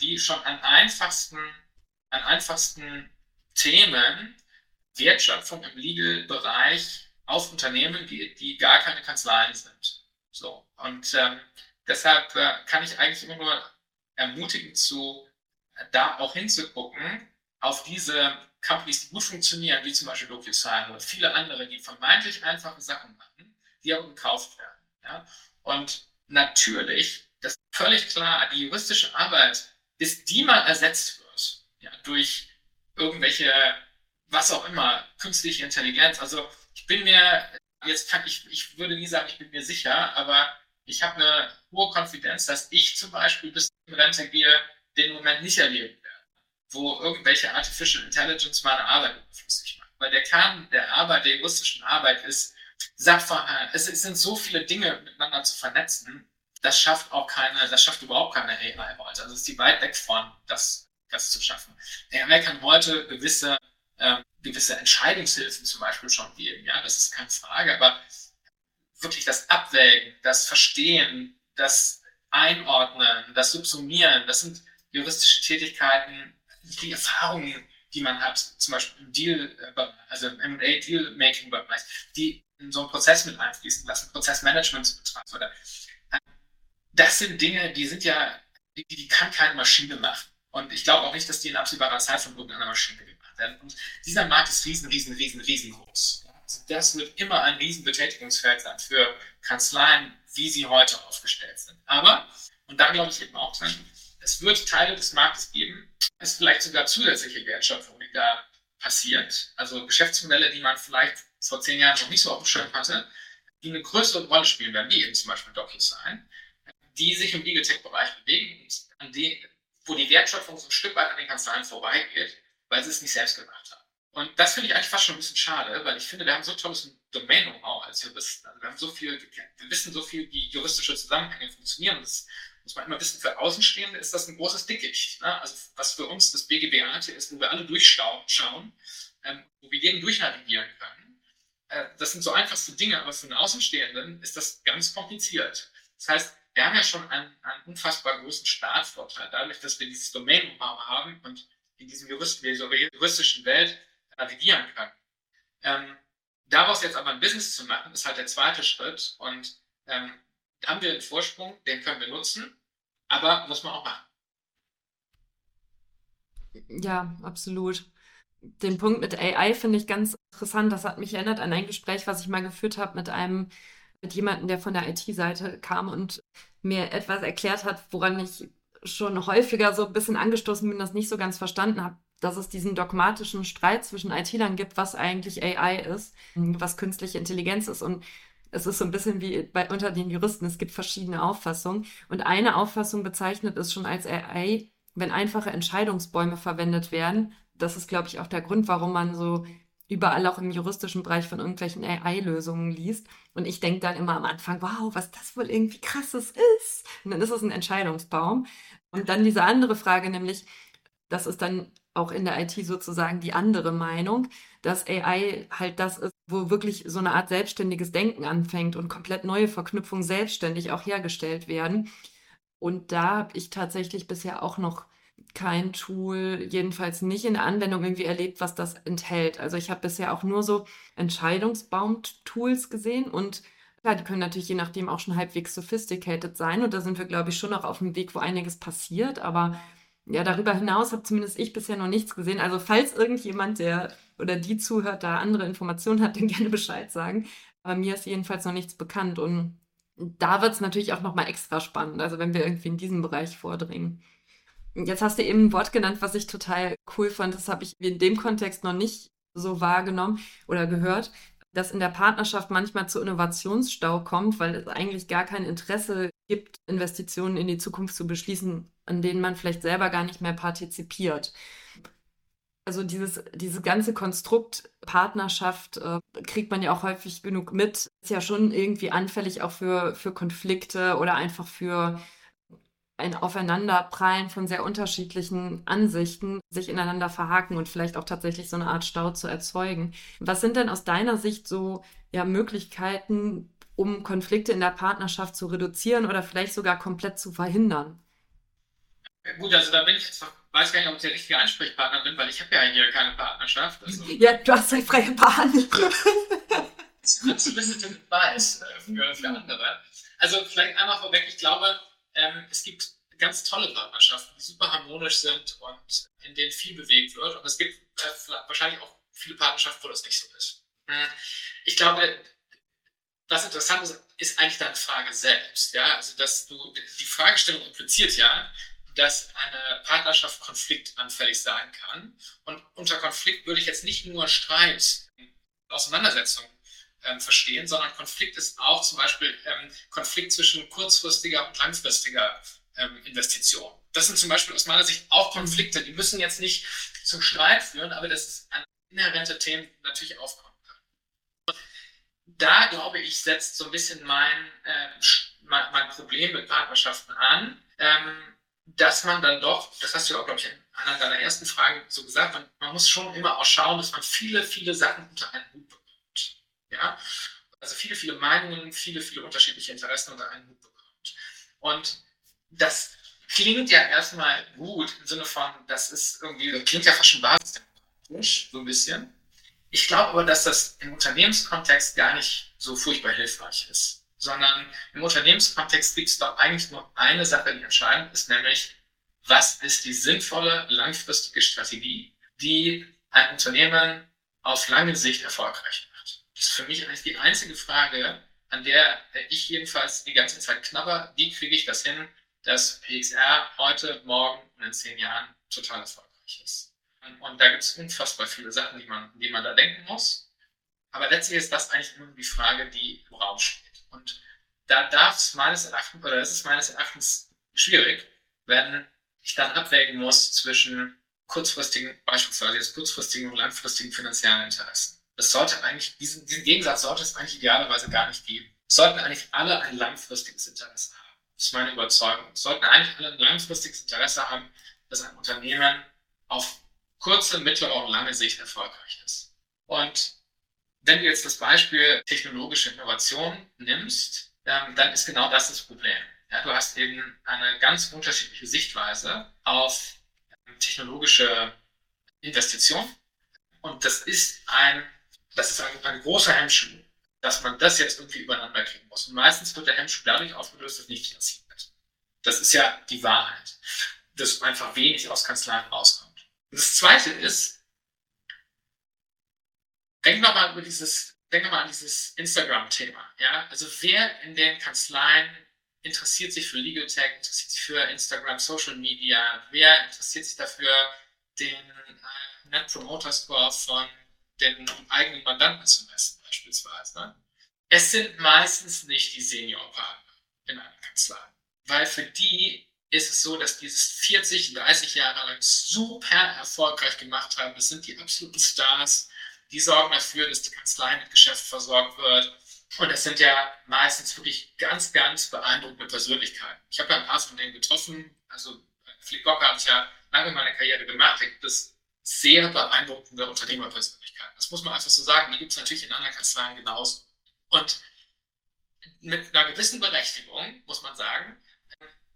die schon an einfachsten, an einfachsten Themen Wertschöpfung im Legal-Bereich auf Unternehmen, die, die gar keine Kanzleien sind. So. Und ähm, deshalb äh, kann ich eigentlich immer nur ermutigen, zu, da auch hinzugucken, auf diese Companies, die gut funktionieren, wie zum Beispiel DocuSign oder viele andere, die vermeintlich einfache Sachen machen, die auch gekauft werden. Ja? Und natürlich, das ist völlig klar, die juristische Arbeit, bis die mal ersetzt wird, ja, durch irgendwelche, was auch immer, künstliche Intelligenz. Also ich bin mir, jetzt kann ich, ich würde nie sagen, ich bin mir sicher, aber ich habe eine hohe Konfidenz, dass ich zum Beispiel bis in Rente gehe, den Moment nicht erleben wo irgendwelche Artificial Intelligence meine Arbeit überflüssig macht. Weil der Kern der Arbeit, der juristischen Arbeit ist, Sachverhalt, es sind so viele Dinge miteinander zu vernetzen, das schafft auch keine, das schafft überhaupt keine AI heute. Also ist die weit weg von, das, das zu schaffen. AI kann heute gewisse, äh, gewisse Entscheidungshilfen zum Beispiel schon geben, ja, das ist keine Frage, aber wirklich das Abwägen, das Verstehen, das Einordnen, das Subsumieren, das sind juristische Tätigkeiten, die Erfahrungen, die man hat, zum Beispiel im Deal, äh, also im M&A Deal-Making Bereich, die in so einen Prozess mit einfließen lassen, Prozessmanagement zu betreiben oder äh, das sind Dinge, die sind ja, die, die kann keine Maschine machen. Und ich glaube auch nicht, dass die in absehbarer Zeit von irgendeiner Maschine werden. Und dieser Markt ist riesen, riesen, riesen, riesengroß. Also das wird immer ein riesen Betätigungsfeld sein für Kanzleien, wie sie heute aufgestellt sind. Aber, und da glaube ich eben auch dran, es wird Teile des Marktes geben, es vielleicht sogar zusätzliche Wertschöpfung, die da passiert. Also Geschäftsmodelle, die man vielleicht vor zehn Jahren noch nicht so auf hatte, die eine größere Rolle spielen werden, wie eben zum Beispiel DocuSign, die sich im Legal Tech-Bereich bewegen und an die, wo die Wertschöpfung so ein Stück weit an den Kanzleien vorbeigeht, weil sie es nicht selbst gemacht haben. Und das finde ich eigentlich fast schon ein bisschen schade, weil ich finde, wir haben so tolles Domain-Know-how als Juristen. Also wir haben so viel, wir wissen so viel, wie juristische Zusammenhänge funktionieren. Das muss man immer wissen, für Außenstehende ist das ein großes Dickicht. Ne? Also was für uns das BGBAT ist, wo wir alle durchschauen, ähm, wo wir jeden durchnavigieren können. Äh, das sind so einfachste Dinge, aber für einen Außenstehenden ist das ganz kompliziert. Das heißt, wir haben ja schon einen, einen unfassbar großen Startvorteil, dadurch, dass wir dieses Domain-Know-how haben und in diesem Jurist, juristischen Welt navigieren können. Ähm, daraus jetzt aber ein Business zu machen, ist halt der zweite Schritt. Und ähm, da haben wir einen Vorsprung, den können wir nutzen, aber muss man auch machen. Ja, absolut. Den Punkt mit AI finde ich ganz interessant. Das hat mich erinnert an ein Gespräch, was ich mal geführt habe mit einem, mit jemandem, der von der IT-Seite kam und mir etwas erklärt hat, woran ich schon häufiger so ein bisschen angestoßen bin, das nicht so ganz verstanden habe, dass es diesen dogmatischen Streit zwischen IT-Lern gibt, was eigentlich AI ist, was künstliche Intelligenz ist. Und es ist so ein bisschen wie bei, unter den Juristen, es gibt verschiedene Auffassungen. Und eine Auffassung bezeichnet es schon als AI, wenn einfache Entscheidungsbäume verwendet werden. Das ist, glaube ich, auch der Grund, warum man so überall auch im juristischen Bereich von irgendwelchen AI-Lösungen liest. Und ich denke dann immer am Anfang, wow, was das wohl irgendwie krasses ist. Und dann ist es ein Entscheidungsbaum. Und dann diese andere Frage, nämlich, das ist dann auch in der IT sozusagen die andere Meinung, dass AI halt das ist, wo wirklich so eine Art selbstständiges Denken anfängt und komplett neue Verknüpfungen selbstständig auch hergestellt werden. Und da habe ich tatsächlich bisher auch noch kein Tool, jedenfalls nicht in Anwendung irgendwie erlebt, was das enthält. Also ich habe bisher auch nur so Entscheidungsbaum-Tools gesehen und klar, die können natürlich je nachdem auch schon halbwegs sophisticated sein und da sind wir, glaube ich, schon noch auf dem Weg, wo einiges passiert, aber ja, darüber hinaus habe zumindest ich bisher noch nichts gesehen. Also falls irgendjemand, der oder die zuhört, da andere Informationen hat, dann gerne Bescheid sagen. Aber mir ist jedenfalls noch nichts bekannt. Und da wird es natürlich auch nochmal extra spannend, also wenn wir irgendwie in diesem Bereich vordringen. Jetzt hast du eben ein Wort genannt, was ich total cool fand. Das habe ich in dem Kontext noch nicht so wahrgenommen oder gehört, dass in der Partnerschaft manchmal zu Innovationsstau kommt, weil es eigentlich gar kein Interesse gibt, Investitionen in die Zukunft zu beschließen, an denen man vielleicht selber gar nicht mehr partizipiert. Also dieses, dieses ganze Konstrukt Partnerschaft äh, kriegt man ja auch häufig genug mit. Ist ja schon irgendwie anfällig auch für, für Konflikte oder einfach für ein Aufeinanderprallen von sehr unterschiedlichen Ansichten, sich ineinander verhaken und vielleicht auch tatsächlich so eine Art Stau zu erzeugen. Was sind denn aus deiner Sicht so ja, Möglichkeiten, um Konflikte in der Partnerschaft zu reduzieren oder vielleicht sogar komplett zu verhindern? Gut, also da bin ich jetzt, weiß gar nicht, ob ich der richtige Ansprechpartner bin, weil ich habe ja hier keine Partnerschaft. Also ja, du hast ja freie Bahn. Unsolicited Advice äh, für, für andere. Also vielleicht einmal vorweg, ich glaube, ähm, es gibt ganz tolle Partnerschaften, die super harmonisch sind und in denen viel bewegt wird. Und es gibt äh, wahrscheinlich auch viele Partnerschaften, wo das nicht so ist. Hm. Ich glaube, was interessant ist, ist eigentlich deine Frage selbst. Ja, also dass du die Fragestellung impliziert ja, dass eine Partnerschaft konfliktanfällig sein kann. Und unter Konflikt würde ich jetzt nicht nur Streit, Auseinandersetzung ähm, verstehen, sondern Konflikt ist auch zum Beispiel ähm, Konflikt zwischen kurzfristiger und langfristiger ähm, Investition. Das sind zum Beispiel aus meiner Sicht auch Konflikte, die müssen jetzt nicht zum Streit führen, aber das ist ein inhärente Themen natürlich aufkommen können. Da glaube ich, setzt so ein bisschen mein, äh, mein, mein Problem mit Partnerschaften an. Ähm, dass man dann doch, das hast du auch, glaube ich, in einer deiner ersten Fragen so gesagt, man, man, muss schon immer auch schauen, dass man viele, viele Sachen unter einen Hut bekommt. Ja? Also viele, viele Meinungen, viele, viele unterschiedliche Interessen unter einen Hut bekommt. Und das klingt ja erstmal gut im Sinne von, das ist irgendwie, das klingt ja fast schon basisdemokratisch, so ein bisschen. Ich glaube aber, dass das im Unternehmenskontext gar nicht so furchtbar hilfreich ist sondern im Unternehmenskontext gibt es doch eigentlich nur eine Sache, die entscheidend ist, nämlich was ist die sinnvolle langfristige Strategie, die ein Unternehmen auf lange Sicht erfolgreich macht. Ist für mich eigentlich die einzige Frage, an der ich jedenfalls die ganze Zeit knabber, wie kriege ich das hin, dass PXR heute, morgen und in zehn Jahren total erfolgreich ist. Und da gibt es unfassbar viele Sachen, die man, die man da denken muss. Aber letztlich ist das eigentlich nur die Frage, die im Raum steht. Und da darf es meines Erachtens, oder ist es meines Erachtens schwierig, wenn ich dann abwägen muss zwischen kurzfristigen, beispielsweise jetzt kurzfristigen und langfristigen finanziellen Interessen. Das sollte eigentlich, diesen, diesen Gegensatz sollte es eigentlich idealerweise gar nicht geben. Es sollten eigentlich alle ein langfristiges Interesse haben. Das ist meine Überzeugung. Es sollten eigentlich alle ein langfristiges Interesse haben, dass ein Unternehmen auf kurze, mittlere und lange Sicht erfolgreich ist. Und wenn du jetzt das Beispiel technologische Innovation nimmst, ähm, dann ist genau das das Problem. Ja, du hast eben eine ganz unterschiedliche Sichtweise auf ähm, technologische Investition. Und das ist ein, das ist ein, großer Hemmschuh, dass man das jetzt irgendwie übereinander kriegen muss. Und meistens wird der Hemmschuh dadurch aufgelöst, dass nicht finanziert wird. Das ist ja die Wahrheit, dass einfach wenig aus Kanzleien rauskommt. Und das zweite ist, Denk nochmal über dieses, denk nochmal an dieses Instagram-Thema. Ja? Also wer in den Kanzleien interessiert sich für Legal Tech, interessiert sich für Instagram, Social Media, wer interessiert sich dafür, den äh, Net Promoter Score von den eigenen Mandanten zu messen, beispielsweise. Ne? Es sind meistens nicht die Senior-Partner in einer Kanzlei, weil für die ist es so, dass die es 40, 30 Jahre lang super erfolgreich gemacht haben. Das sind die absoluten Stars die sorgen dafür, dass die Kanzlei mit Geschäft versorgt wird. Und das sind ja meistens wirklich ganz, ganz beeindruckende Persönlichkeiten. Ich habe ja ein paar von denen getroffen. Also Flick Gocker habe ich ja lange in meiner Karriere gemacht. Da gibt es sehr beeindruckende Unternehmerpersönlichkeiten. Das muss man einfach so sagen. Die gibt es natürlich in anderen Kanzleien genauso. Und mit einer gewissen Berechtigung, muss man sagen,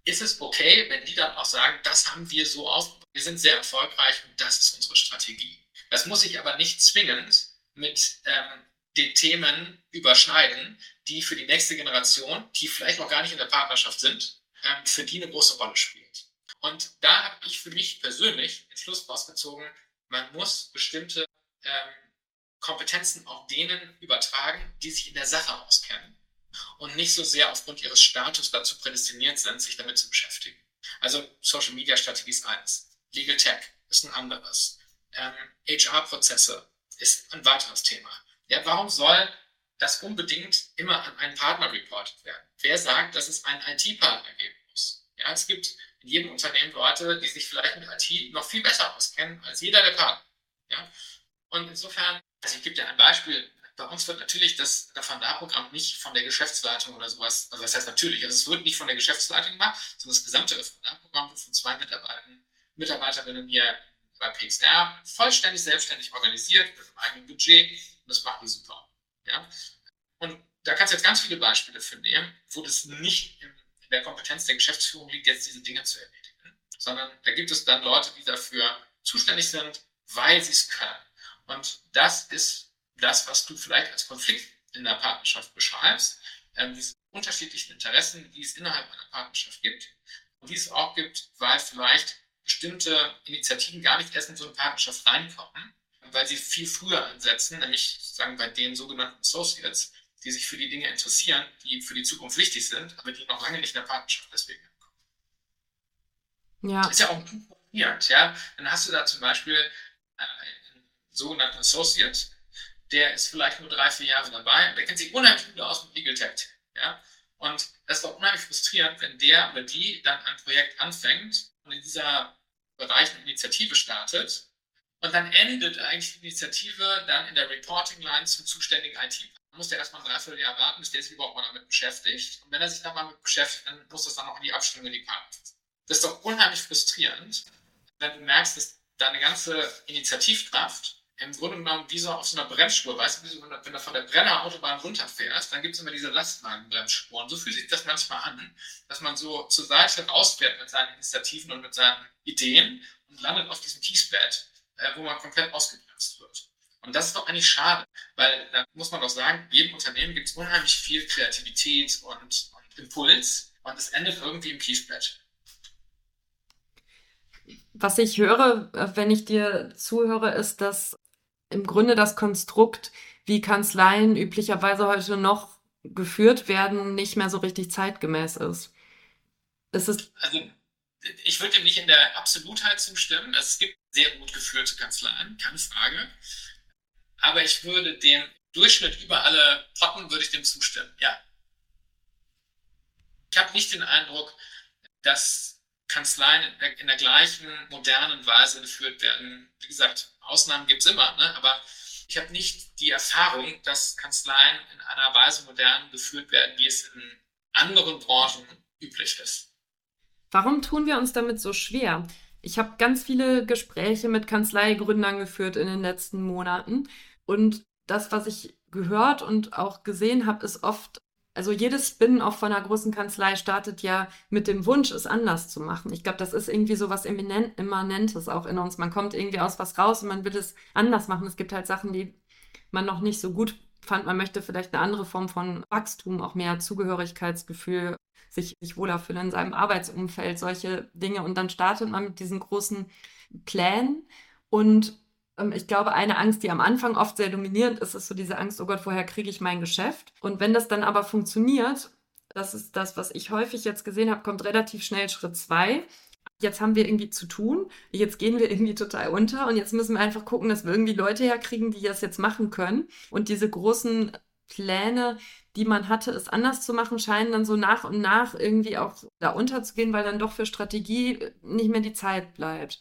ist es okay, wenn die dann auch sagen, das haben wir so aufgebaut. Wir sind sehr erfolgreich und das ist unsere Strategie. Das muss sich aber nicht zwingend mit ähm, den Themen überschneiden, die für die nächste Generation, die vielleicht noch gar nicht in der Partnerschaft sind, ähm, für die eine große Rolle spielt. Und da habe ich für mich persönlich den Schluss rausgezogen, man muss bestimmte ähm, Kompetenzen auch denen übertragen, die sich in der Sache auskennen und nicht so sehr aufgrund ihres Status dazu prädestiniert sind, sich damit zu beschäftigen. Also Social Media Strategie ist eines, Legal Tech ist ein anderes, ähm, HR-Prozesse ist ein weiteres Thema. Ja, warum soll das unbedingt immer an einen Partner reportet werden? Wer sagt, dass es einen IT-Partner geben muss? Ja, es gibt in jedem Unternehmen Leute, die sich vielleicht mit IT noch viel besser auskennen als jeder der Partner. Ja? Und insofern, also ich gebe dir ein Beispiel. Bei uns wird natürlich das Referendarprogramm nicht von der Geschäftsleitung oder sowas, also das heißt natürlich, also es wird nicht von der Geschäftsleitung gemacht, sondern das gesamte Referendarprogramm wird von zwei Mitarbeitern, Mitarbeiterinnen hier bei PXR vollständig selbstständig organisiert mit einem eigenen Budget und das machen die super. Ja? Und da kannst du jetzt ganz viele Beispiele für nehmen, wo das nicht in der Kompetenz der Geschäftsführung liegt, jetzt diese Dinge zu erledigen, sondern da gibt es dann Leute, die dafür zuständig sind, weil sie es können. Und das ist das, was du vielleicht als Konflikt in der Partnerschaft beschreibst, ähm, diese unterschiedlichen Interessen, die es innerhalb einer Partnerschaft gibt und die es auch gibt, weil vielleicht bestimmte Initiativen gar nicht erst in so eine Partnerschaft reinkommen, weil sie viel früher ansetzen, nämlich sozusagen bei den sogenannten Associates, die sich für die Dinge interessieren, die für die Zukunft wichtig sind, aber die noch lange nicht in der Partnerschaft deswegen kommen. Ja. Ist ja auch frustrierend, ja. Dann hast du da zum Beispiel einen sogenannten Associate, der ist vielleicht nur drei, vier Jahre dabei, der kennt sich unheimlich gut aus mit Legal Tech, ja. Und das ist doch unheimlich frustrierend, wenn der oder die dann ein Projekt anfängt und in dieser Bereich eine Initiative startet und dann endet eigentlich die Initiative dann in der Reporting-Line zum zuständigen IT. Muss der erstmal ein Dreivierteljahr warten, bis der sich überhaupt mal damit beschäftigt. Und wenn er sich dann mal damit beschäftigt, dann muss das dann auch in die Abstimmung in die Karte. Das ist doch unheimlich frustrierend, wenn du merkst, dass deine ganze Initiativkraft im Grunde genommen wie so auf so einer Bremsspur, weißt du, wenn du von der Brennerautobahn runterfährst, dann gibt es immer diese Lastwagenbremsspuren. So fühlt sich das manchmal an, dass man so zur Seite rausfährt mit seinen Initiativen und mit seinen Ideen und landet auf diesem Kiesbett, äh, wo man komplett ausgebremst wird. Und das ist doch eigentlich schade, weil da muss man doch sagen, jedem Unternehmen gibt es unheimlich viel Kreativität und, und Impuls und es endet irgendwie im Kiesbett. Was ich höre, äh, wenn ich dir zuhöre, ist, dass im Grunde das Konstrukt, wie Kanzleien üblicherweise heute noch geführt werden, nicht mehr so richtig zeitgemäß ist. Es ist also ich würde dem nicht in der Absolutheit zustimmen. Es gibt sehr gut geführte Kanzleien, keine Frage. Aber ich würde dem Durchschnitt über alle Potten würde ich dem zustimmen, ja. ich habe nicht den Eindruck, dass Kanzleien in der, in der, gleichen modernen Weise geführt werden. Wie gesagt, Ausnahmen gibt es immer, ne? aber ich habe nicht die Erfahrung, dass Kanzleien in einer Weise modern geführt werden, wie es in anderen Branchen üblich ist. Warum tun wir uns damit so schwer? Ich habe ganz viele Gespräche mit Kanzleigründern geführt in den letzten Monaten und das, was ich gehört und auch gesehen habe, ist oft, also jedes Spin-off von einer großen Kanzlei startet ja mit dem Wunsch, es anders zu machen. Ich glaube, das ist irgendwie so was Immanentes auch in uns. Man kommt irgendwie aus was raus und man will es anders machen. Es gibt halt Sachen, die man noch nicht so gut fand. Man möchte vielleicht eine andere Form von Wachstum, auch mehr Zugehörigkeitsgefühl, sich, sich wohler fühlen in seinem Arbeitsumfeld, solche Dinge. Und dann startet man mit diesen großen Plänen und ich glaube, eine Angst, die am Anfang oft sehr dominierend ist, ist so diese Angst, oh Gott, woher kriege ich mein Geschäft? Und wenn das dann aber funktioniert, das ist das, was ich häufig jetzt gesehen habe, kommt relativ schnell Schritt zwei. Jetzt haben wir irgendwie zu tun, jetzt gehen wir irgendwie total unter und jetzt müssen wir einfach gucken, dass wir irgendwie Leute herkriegen, die das jetzt machen können. Und diese großen Pläne, die man hatte, es anders zu machen, scheinen dann so nach und nach irgendwie auch da unterzugehen, weil dann doch für Strategie nicht mehr die Zeit bleibt.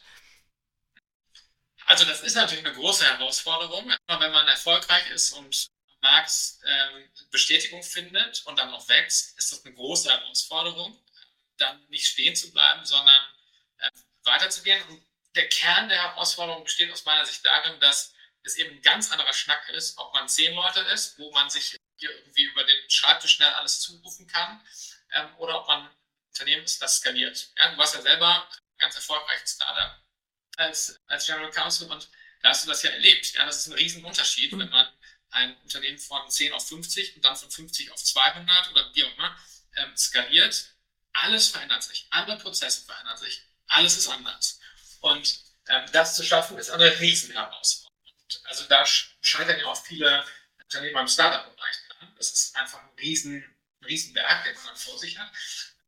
Also das ist natürlich eine große Herausforderung. Wenn man erfolgreich ist und Marx ähm, Bestätigung findet und dann auch wächst, ist das eine große Herausforderung, dann nicht stehen zu bleiben, sondern äh, weiterzugehen. Und der Kern der Herausforderung besteht aus meiner Sicht darin, dass es eben ein ganz anderer Schnack ist, ob man zehn Leute ist, wo man sich hier irgendwie über den Schreibtisch schnell alles zurufen kann, ähm, oder ob man ein Unternehmen ist, das skaliert. Ja, du warst ja selber ganz erfolgreich ein Startup als, als General Counsel und da hast du das ja erlebt. Ja, das ist ein Riesenunterschied, mhm. wenn man ein Unternehmen von 10 auf 50 und dann von 50 auf 200 oder wie auch immer ähm, skaliert. Alles verändert sich, alle Prozesse verändern sich, alles ist anders. Und ähm, das zu schaffen, ist eine Riesenherausforderung. Also da scheitern ja auch viele Unternehmen im Startup-Bereich dran. Das ist einfach ein riesen, Riesenwerk, den man vor sich hat.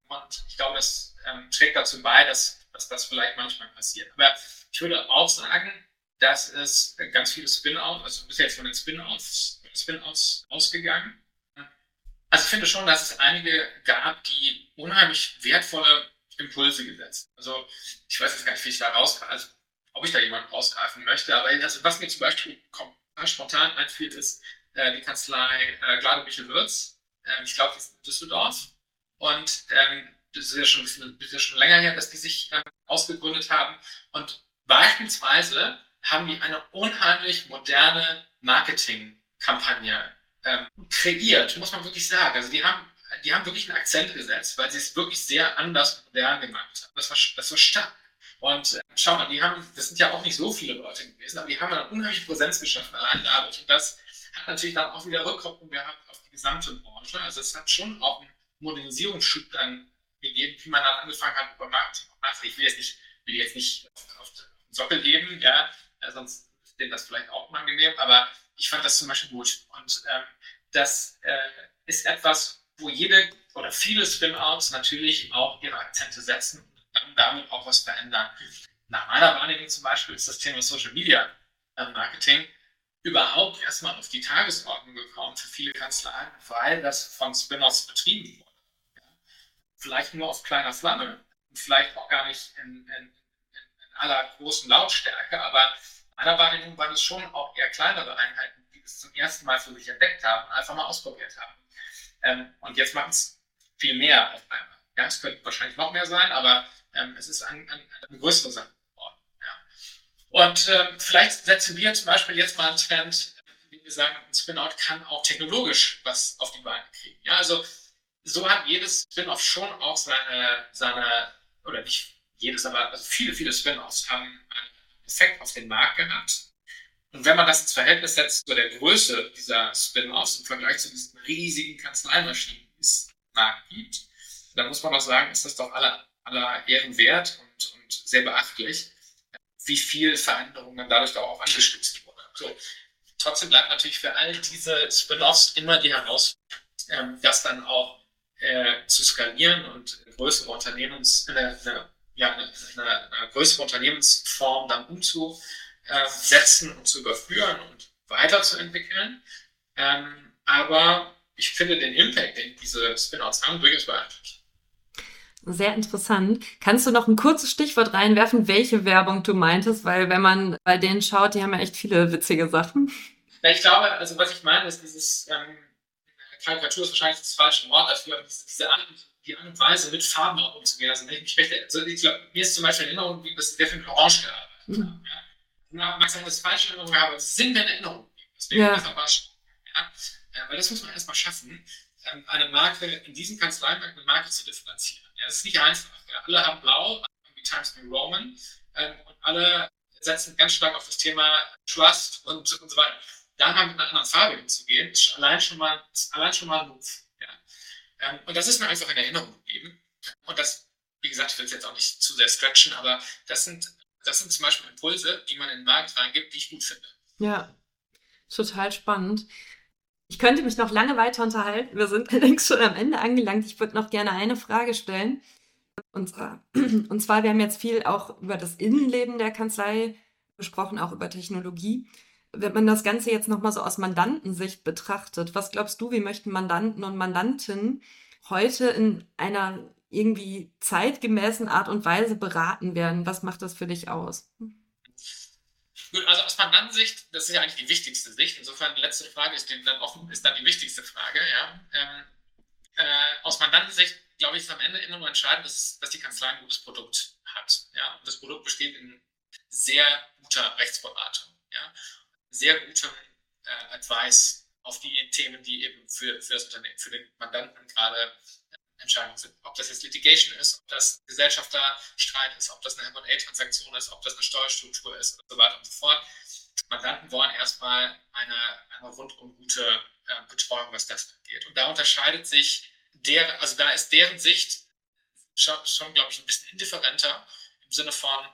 Und ich glaube, das ähm, trägt dazu bei, dass, dass das vielleicht manchmal passiert. Aber ich würde auch sagen, dass es ganz viele Spin-outs, also bis jetzt von den Spin-outs, Spin-outs ausgegangen. Also ich finde schon, dass es einige gab, die unheimlich wertvolle Impulse gesetzt. Also ich weiß jetzt gar nicht, wie ich da raus, also ob ich da jemanden rausgreifen möchte, aber also, was mir zum Beispiel spontan einfiel, ist äh, die Kanzlei äh, Glade Michel Würz. Ähm, ich glaube, die ist in Düsseldorf. Und ähm, das ist ja schon bisschen, ist ja schon länger her, dass die sich äh, ausgegründet haben. Und beispielsweise haben die eine unheimlich moderne Marketingkampagne ähm, kreiert, muss man wirklich sagen. Also die haben, die haben wirklich einen Akzent gesetzt, weil sie es wirklich sehr anders modern gemacht haben. Das war, das war stark. Und äh, schau mal, die haben, das sind ja auch nicht so viele Leute gewesen, aber die haben eine unheimliche Präsenz geschaffen allein dadurch. Und das hat natürlich dann auch wieder Rückkopplung gehabt auf die gesamte Branche. Also es hat schon auch einen Modernisierungsschub dann gegeben, wie man dann angefangen hat, über Marketing nachzudenken. Ich will jetzt nicht, will jetzt nicht auf, auf den Sockel geben, ja, sonst ist denen das vielleicht auch unangenehm, aber ich fand das zum Beispiel gut. Und ähm, das äh, ist etwas, wo jede oder viele Spin-Outs natürlich auch ihre Akzente setzen und dann damit auch was verändern. Nach meiner Wahrnehmung zum Beispiel ist das Thema Social Media äh, Marketing überhaupt erstmal auf die Tagesordnung gekommen für viele Kanzleien, weil das von Spin-offs betrieben wurde. Ja. Vielleicht nur auf kleiner Flamme und vielleicht auch gar nicht in, in, in, aller großen Lautstärke, aber meiner Wahrnehmung waren es schon auch eher kleinere Einheiten, die es zum ersten Mal für sich entdeckt haben, einfach mal ausprobiert haben. Ähm, und jetzt machen es viel mehr auf einmal. Ja, es könnte wahrscheinlich noch mehr sein, aber ähm, es ist ein, ein, eine größere Sache. Und äh, vielleicht setzen wir zum Beispiel jetzt mal einen Trend, wie wir sagen, ein Spin-out kann auch technologisch was auf die Beine kriegen. Ja, also so hat jedes Spin-off schon auch seine, seine, oder nicht jedes, aber also viele, viele Spin-offs haben einen Effekt auf den Markt gehabt. Und wenn man das ins Verhältnis setzt zu der Größe dieser Spin-offs im Vergleich zu diesen riesigen Kanzleimaschinen, die es im Markt gibt, dann muss man auch sagen, ist das doch aller, aller Ehren wert und, und sehr beachtlich wie viel Veränderungen dann dadurch auch angestützt wurde. So. Trotzdem bleibt natürlich für all diese Spin-offs immer die Herausforderung, ähm, das dann auch äh, zu skalieren und größere Unternehmens, eine, eine, ja, eine, eine, größere Unternehmensform dann umzusetzen und zu überführen und weiterzuentwickeln. Ähm, aber ich finde den Impact, den diese Spin-outs haben, durchaus beeindruckend. Sehr interessant. Kannst du noch ein kurzes Stichwort reinwerfen, welche Werbung du meintest? Weil wenn man bei denen schaut, die haben ja echt viele witzige Sachen. Ja, ich glaube, also was ich meine, ist dieses ähm, Karikatur ist wahrscheinlich das falsche Wort dafür, diese, diese Art, die Art und Weise, mit Farben auch umzugehen. Also ich mich recht, also ich glaub, mir ist zum Beispiel in Erinnerung, dass sehr viel mit Orange gearbeitet mhm. ja. Na, mag sein, dass ich falsche Erinnerung habe, aber es sind mir in Erinnerung. Deswegen ja. ist das aber ja. Äh, weil das muss man erstmal schaffen, ähm, eine Marke in diesem Kanzleimarkt eine Marke zu differenzieren. Ja, das ist nicht einfach. Ja. Alle haben blau, wie Times New Roman, ähm, und alle setzen ganz stark auf das Thema Trust und, und so weiter. Da mal mit einer anderen Farbe hinzugehen, ist allein schon mal, allein schon mal ein Move. Ja. Ähm, und das ist mir einfach in Erinnerung geblieben. Und das, wie gesagt, ich will es jetzt auch nicht zu sehr stretchen, aber das sind, das sind zum Beispiel Impulse, die man in den Markt reingibt, die ich gut finde. Ja, total spannend. Ich könnte mich noch lange weiter unterhalten. Wir sind (laughs) allerdings schon am Ende angelangt. Ich würde noch gerne eine Frage stellen. Und zwar, (clears throat) und zwar, wir haben jetzt viel auch über das Innenleben der Kanzlei gesprochen, auch über Technologie. Wenn man das Ganze jetzt nochmal so aus Mandantensicht betrachtet, was glaubst du, wie möchten Mandanten und Mandantinnen heute in einer irgendwie zeitgemäßen Art und Weise beraten werden? Was macht das für dich aus? Gut, also aus Mandantensicht, das ist ja eigentlich die wichtigste Sicht. Insofern die letzte Frage ist, dann, offen, ist dann die wichtigste Frage. Ja. Ähm, äh, aus Mandantensicht, glaube ich, ist am Ende immer nur entscheidend, dass, dass die Kanzlei ein gutes Produkt hat. Ja. Und das Produkt besteht in sehr guter Rechtsberatung, ja. Sehr gutem äh, Advice auf die Themen, die eben für, für das Unternehmen, für den Mandanten gerade Entscheidungen sind. Ob das jetzt Litigation ist, ob das Gesellschafterstreit ist, ob das eine M&A-Transaktion ist, ob das eine Steuerstruktur ist und so weiter und so fort. Mandanten wollen erstmal eine, eine rundum gute äh, Betreuung, was das angeht. Und da unterscheidet sich der, also da ist deren Sicht schon, schon glaube ich, ein bisschen indifferenter im Sinne von,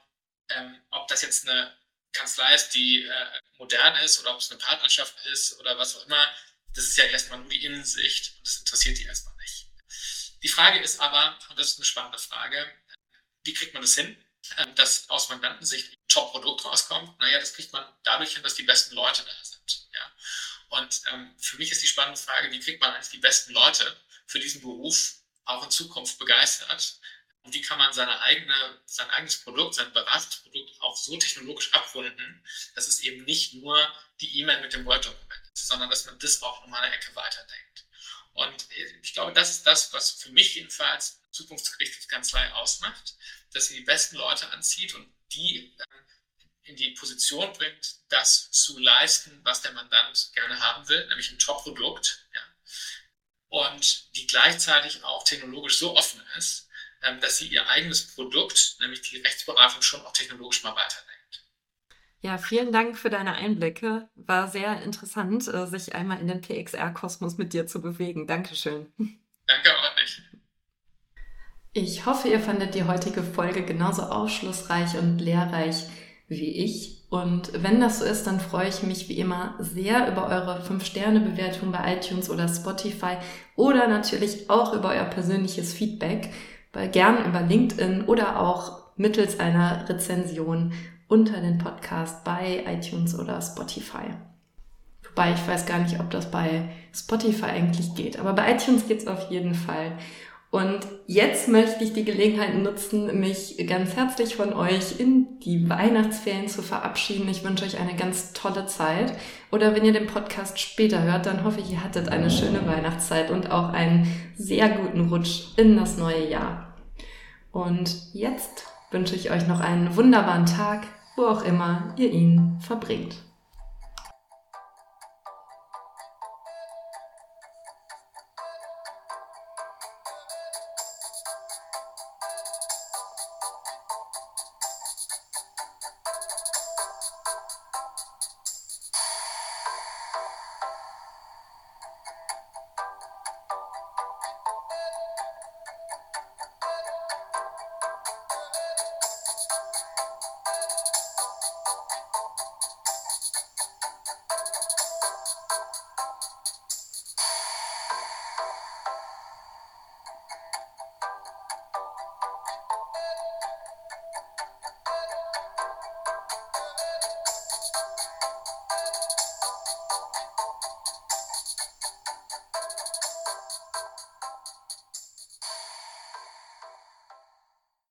ähm, ob das jetzt eine Kanzlei ist, die äh, modern ist oder ob es eine Partnerschaft ist oder was auch immer. Das ist ja erstmal nur die Innensicht und das interessiert die erstmal nicht. Die Frage ist aber, und das ist eine spannende Frage, wie kriegt man das hin, ähm, dass aus Mandantensicht ein Top-Produkt rauskommt? Naja, das kriegt man dadurch hin, dass die besten Leute da sind. Ja? Und ähm, für mich ist die spannende Frage, wie kriegt man eigentlich die besten Leute für diesen Beruf auch in Zukunft begeistert? Und wie kann man seine eigene, sein eigenes Produkt, sein Beratungsprodukt auch so technologisch abrunden, dass es eben nicht nur die E-Mail mit dem Word-Dokument ist, sondern dass man das auch nochmal eine Ecke weiterdenkt. Und ich glaube, das ist das, was für mich jedenfalls zukunftsgerichtete Kanzlei ausmacht, dass sie die besten Leute anzieht und die äh, in die Position bringt, das zu leisten, was der Mandant gerne haben will, nämlich ein Top-Produkt. Ja. Und die gleichzeitig auch technologisch so offen ist, dass sie ihr eigenes Produkt, nämlich die Rechtsberatung, schon auch technologisch mal weiterdenkt. Ja, vielen Dank für deine Einblicke. War sehr interessant, äh, sich einmal in den PXR-Kosmos mit dir zu bewegen. Dankeschön. Danke auch nicht. Ich hoffe, ihr fandet die heutige Folge genauso aufschlussreich und lehrreich wie ich. Und wenn das so ist, dann freue ich mich wie immer sehr über eure 5-Sterne-Bewertung bei iTunes oder Spotify oder natürlich auch über euer persönliches Feedback, gern über LinkedIn oder auch mittels einer Rezension unter den Podcast bei iTunes oder Spotify. Wobei ich weiß gar nicht, ob das bei Spotify eigentlich geht, aber bei iTunes geht es auf jeden Fall. Und jetzt möchte ich die Gelegenheit nutzen, mich ganz herzlich von euch in die Weihnachtsferien zu verabschieden. Ich wünsche euch eine ganz tolle Zeit. Oder wenn ihr den Podcast später hört, dann hoffe ich, ihr hattet eine schöne Weihnachtszeit und auch einen sehr guten Rutsch in das neue Jahr. Und jetzt wünsche ich euch noch einen wunderbaren Tag wo auch immer ihr ihn verbringt.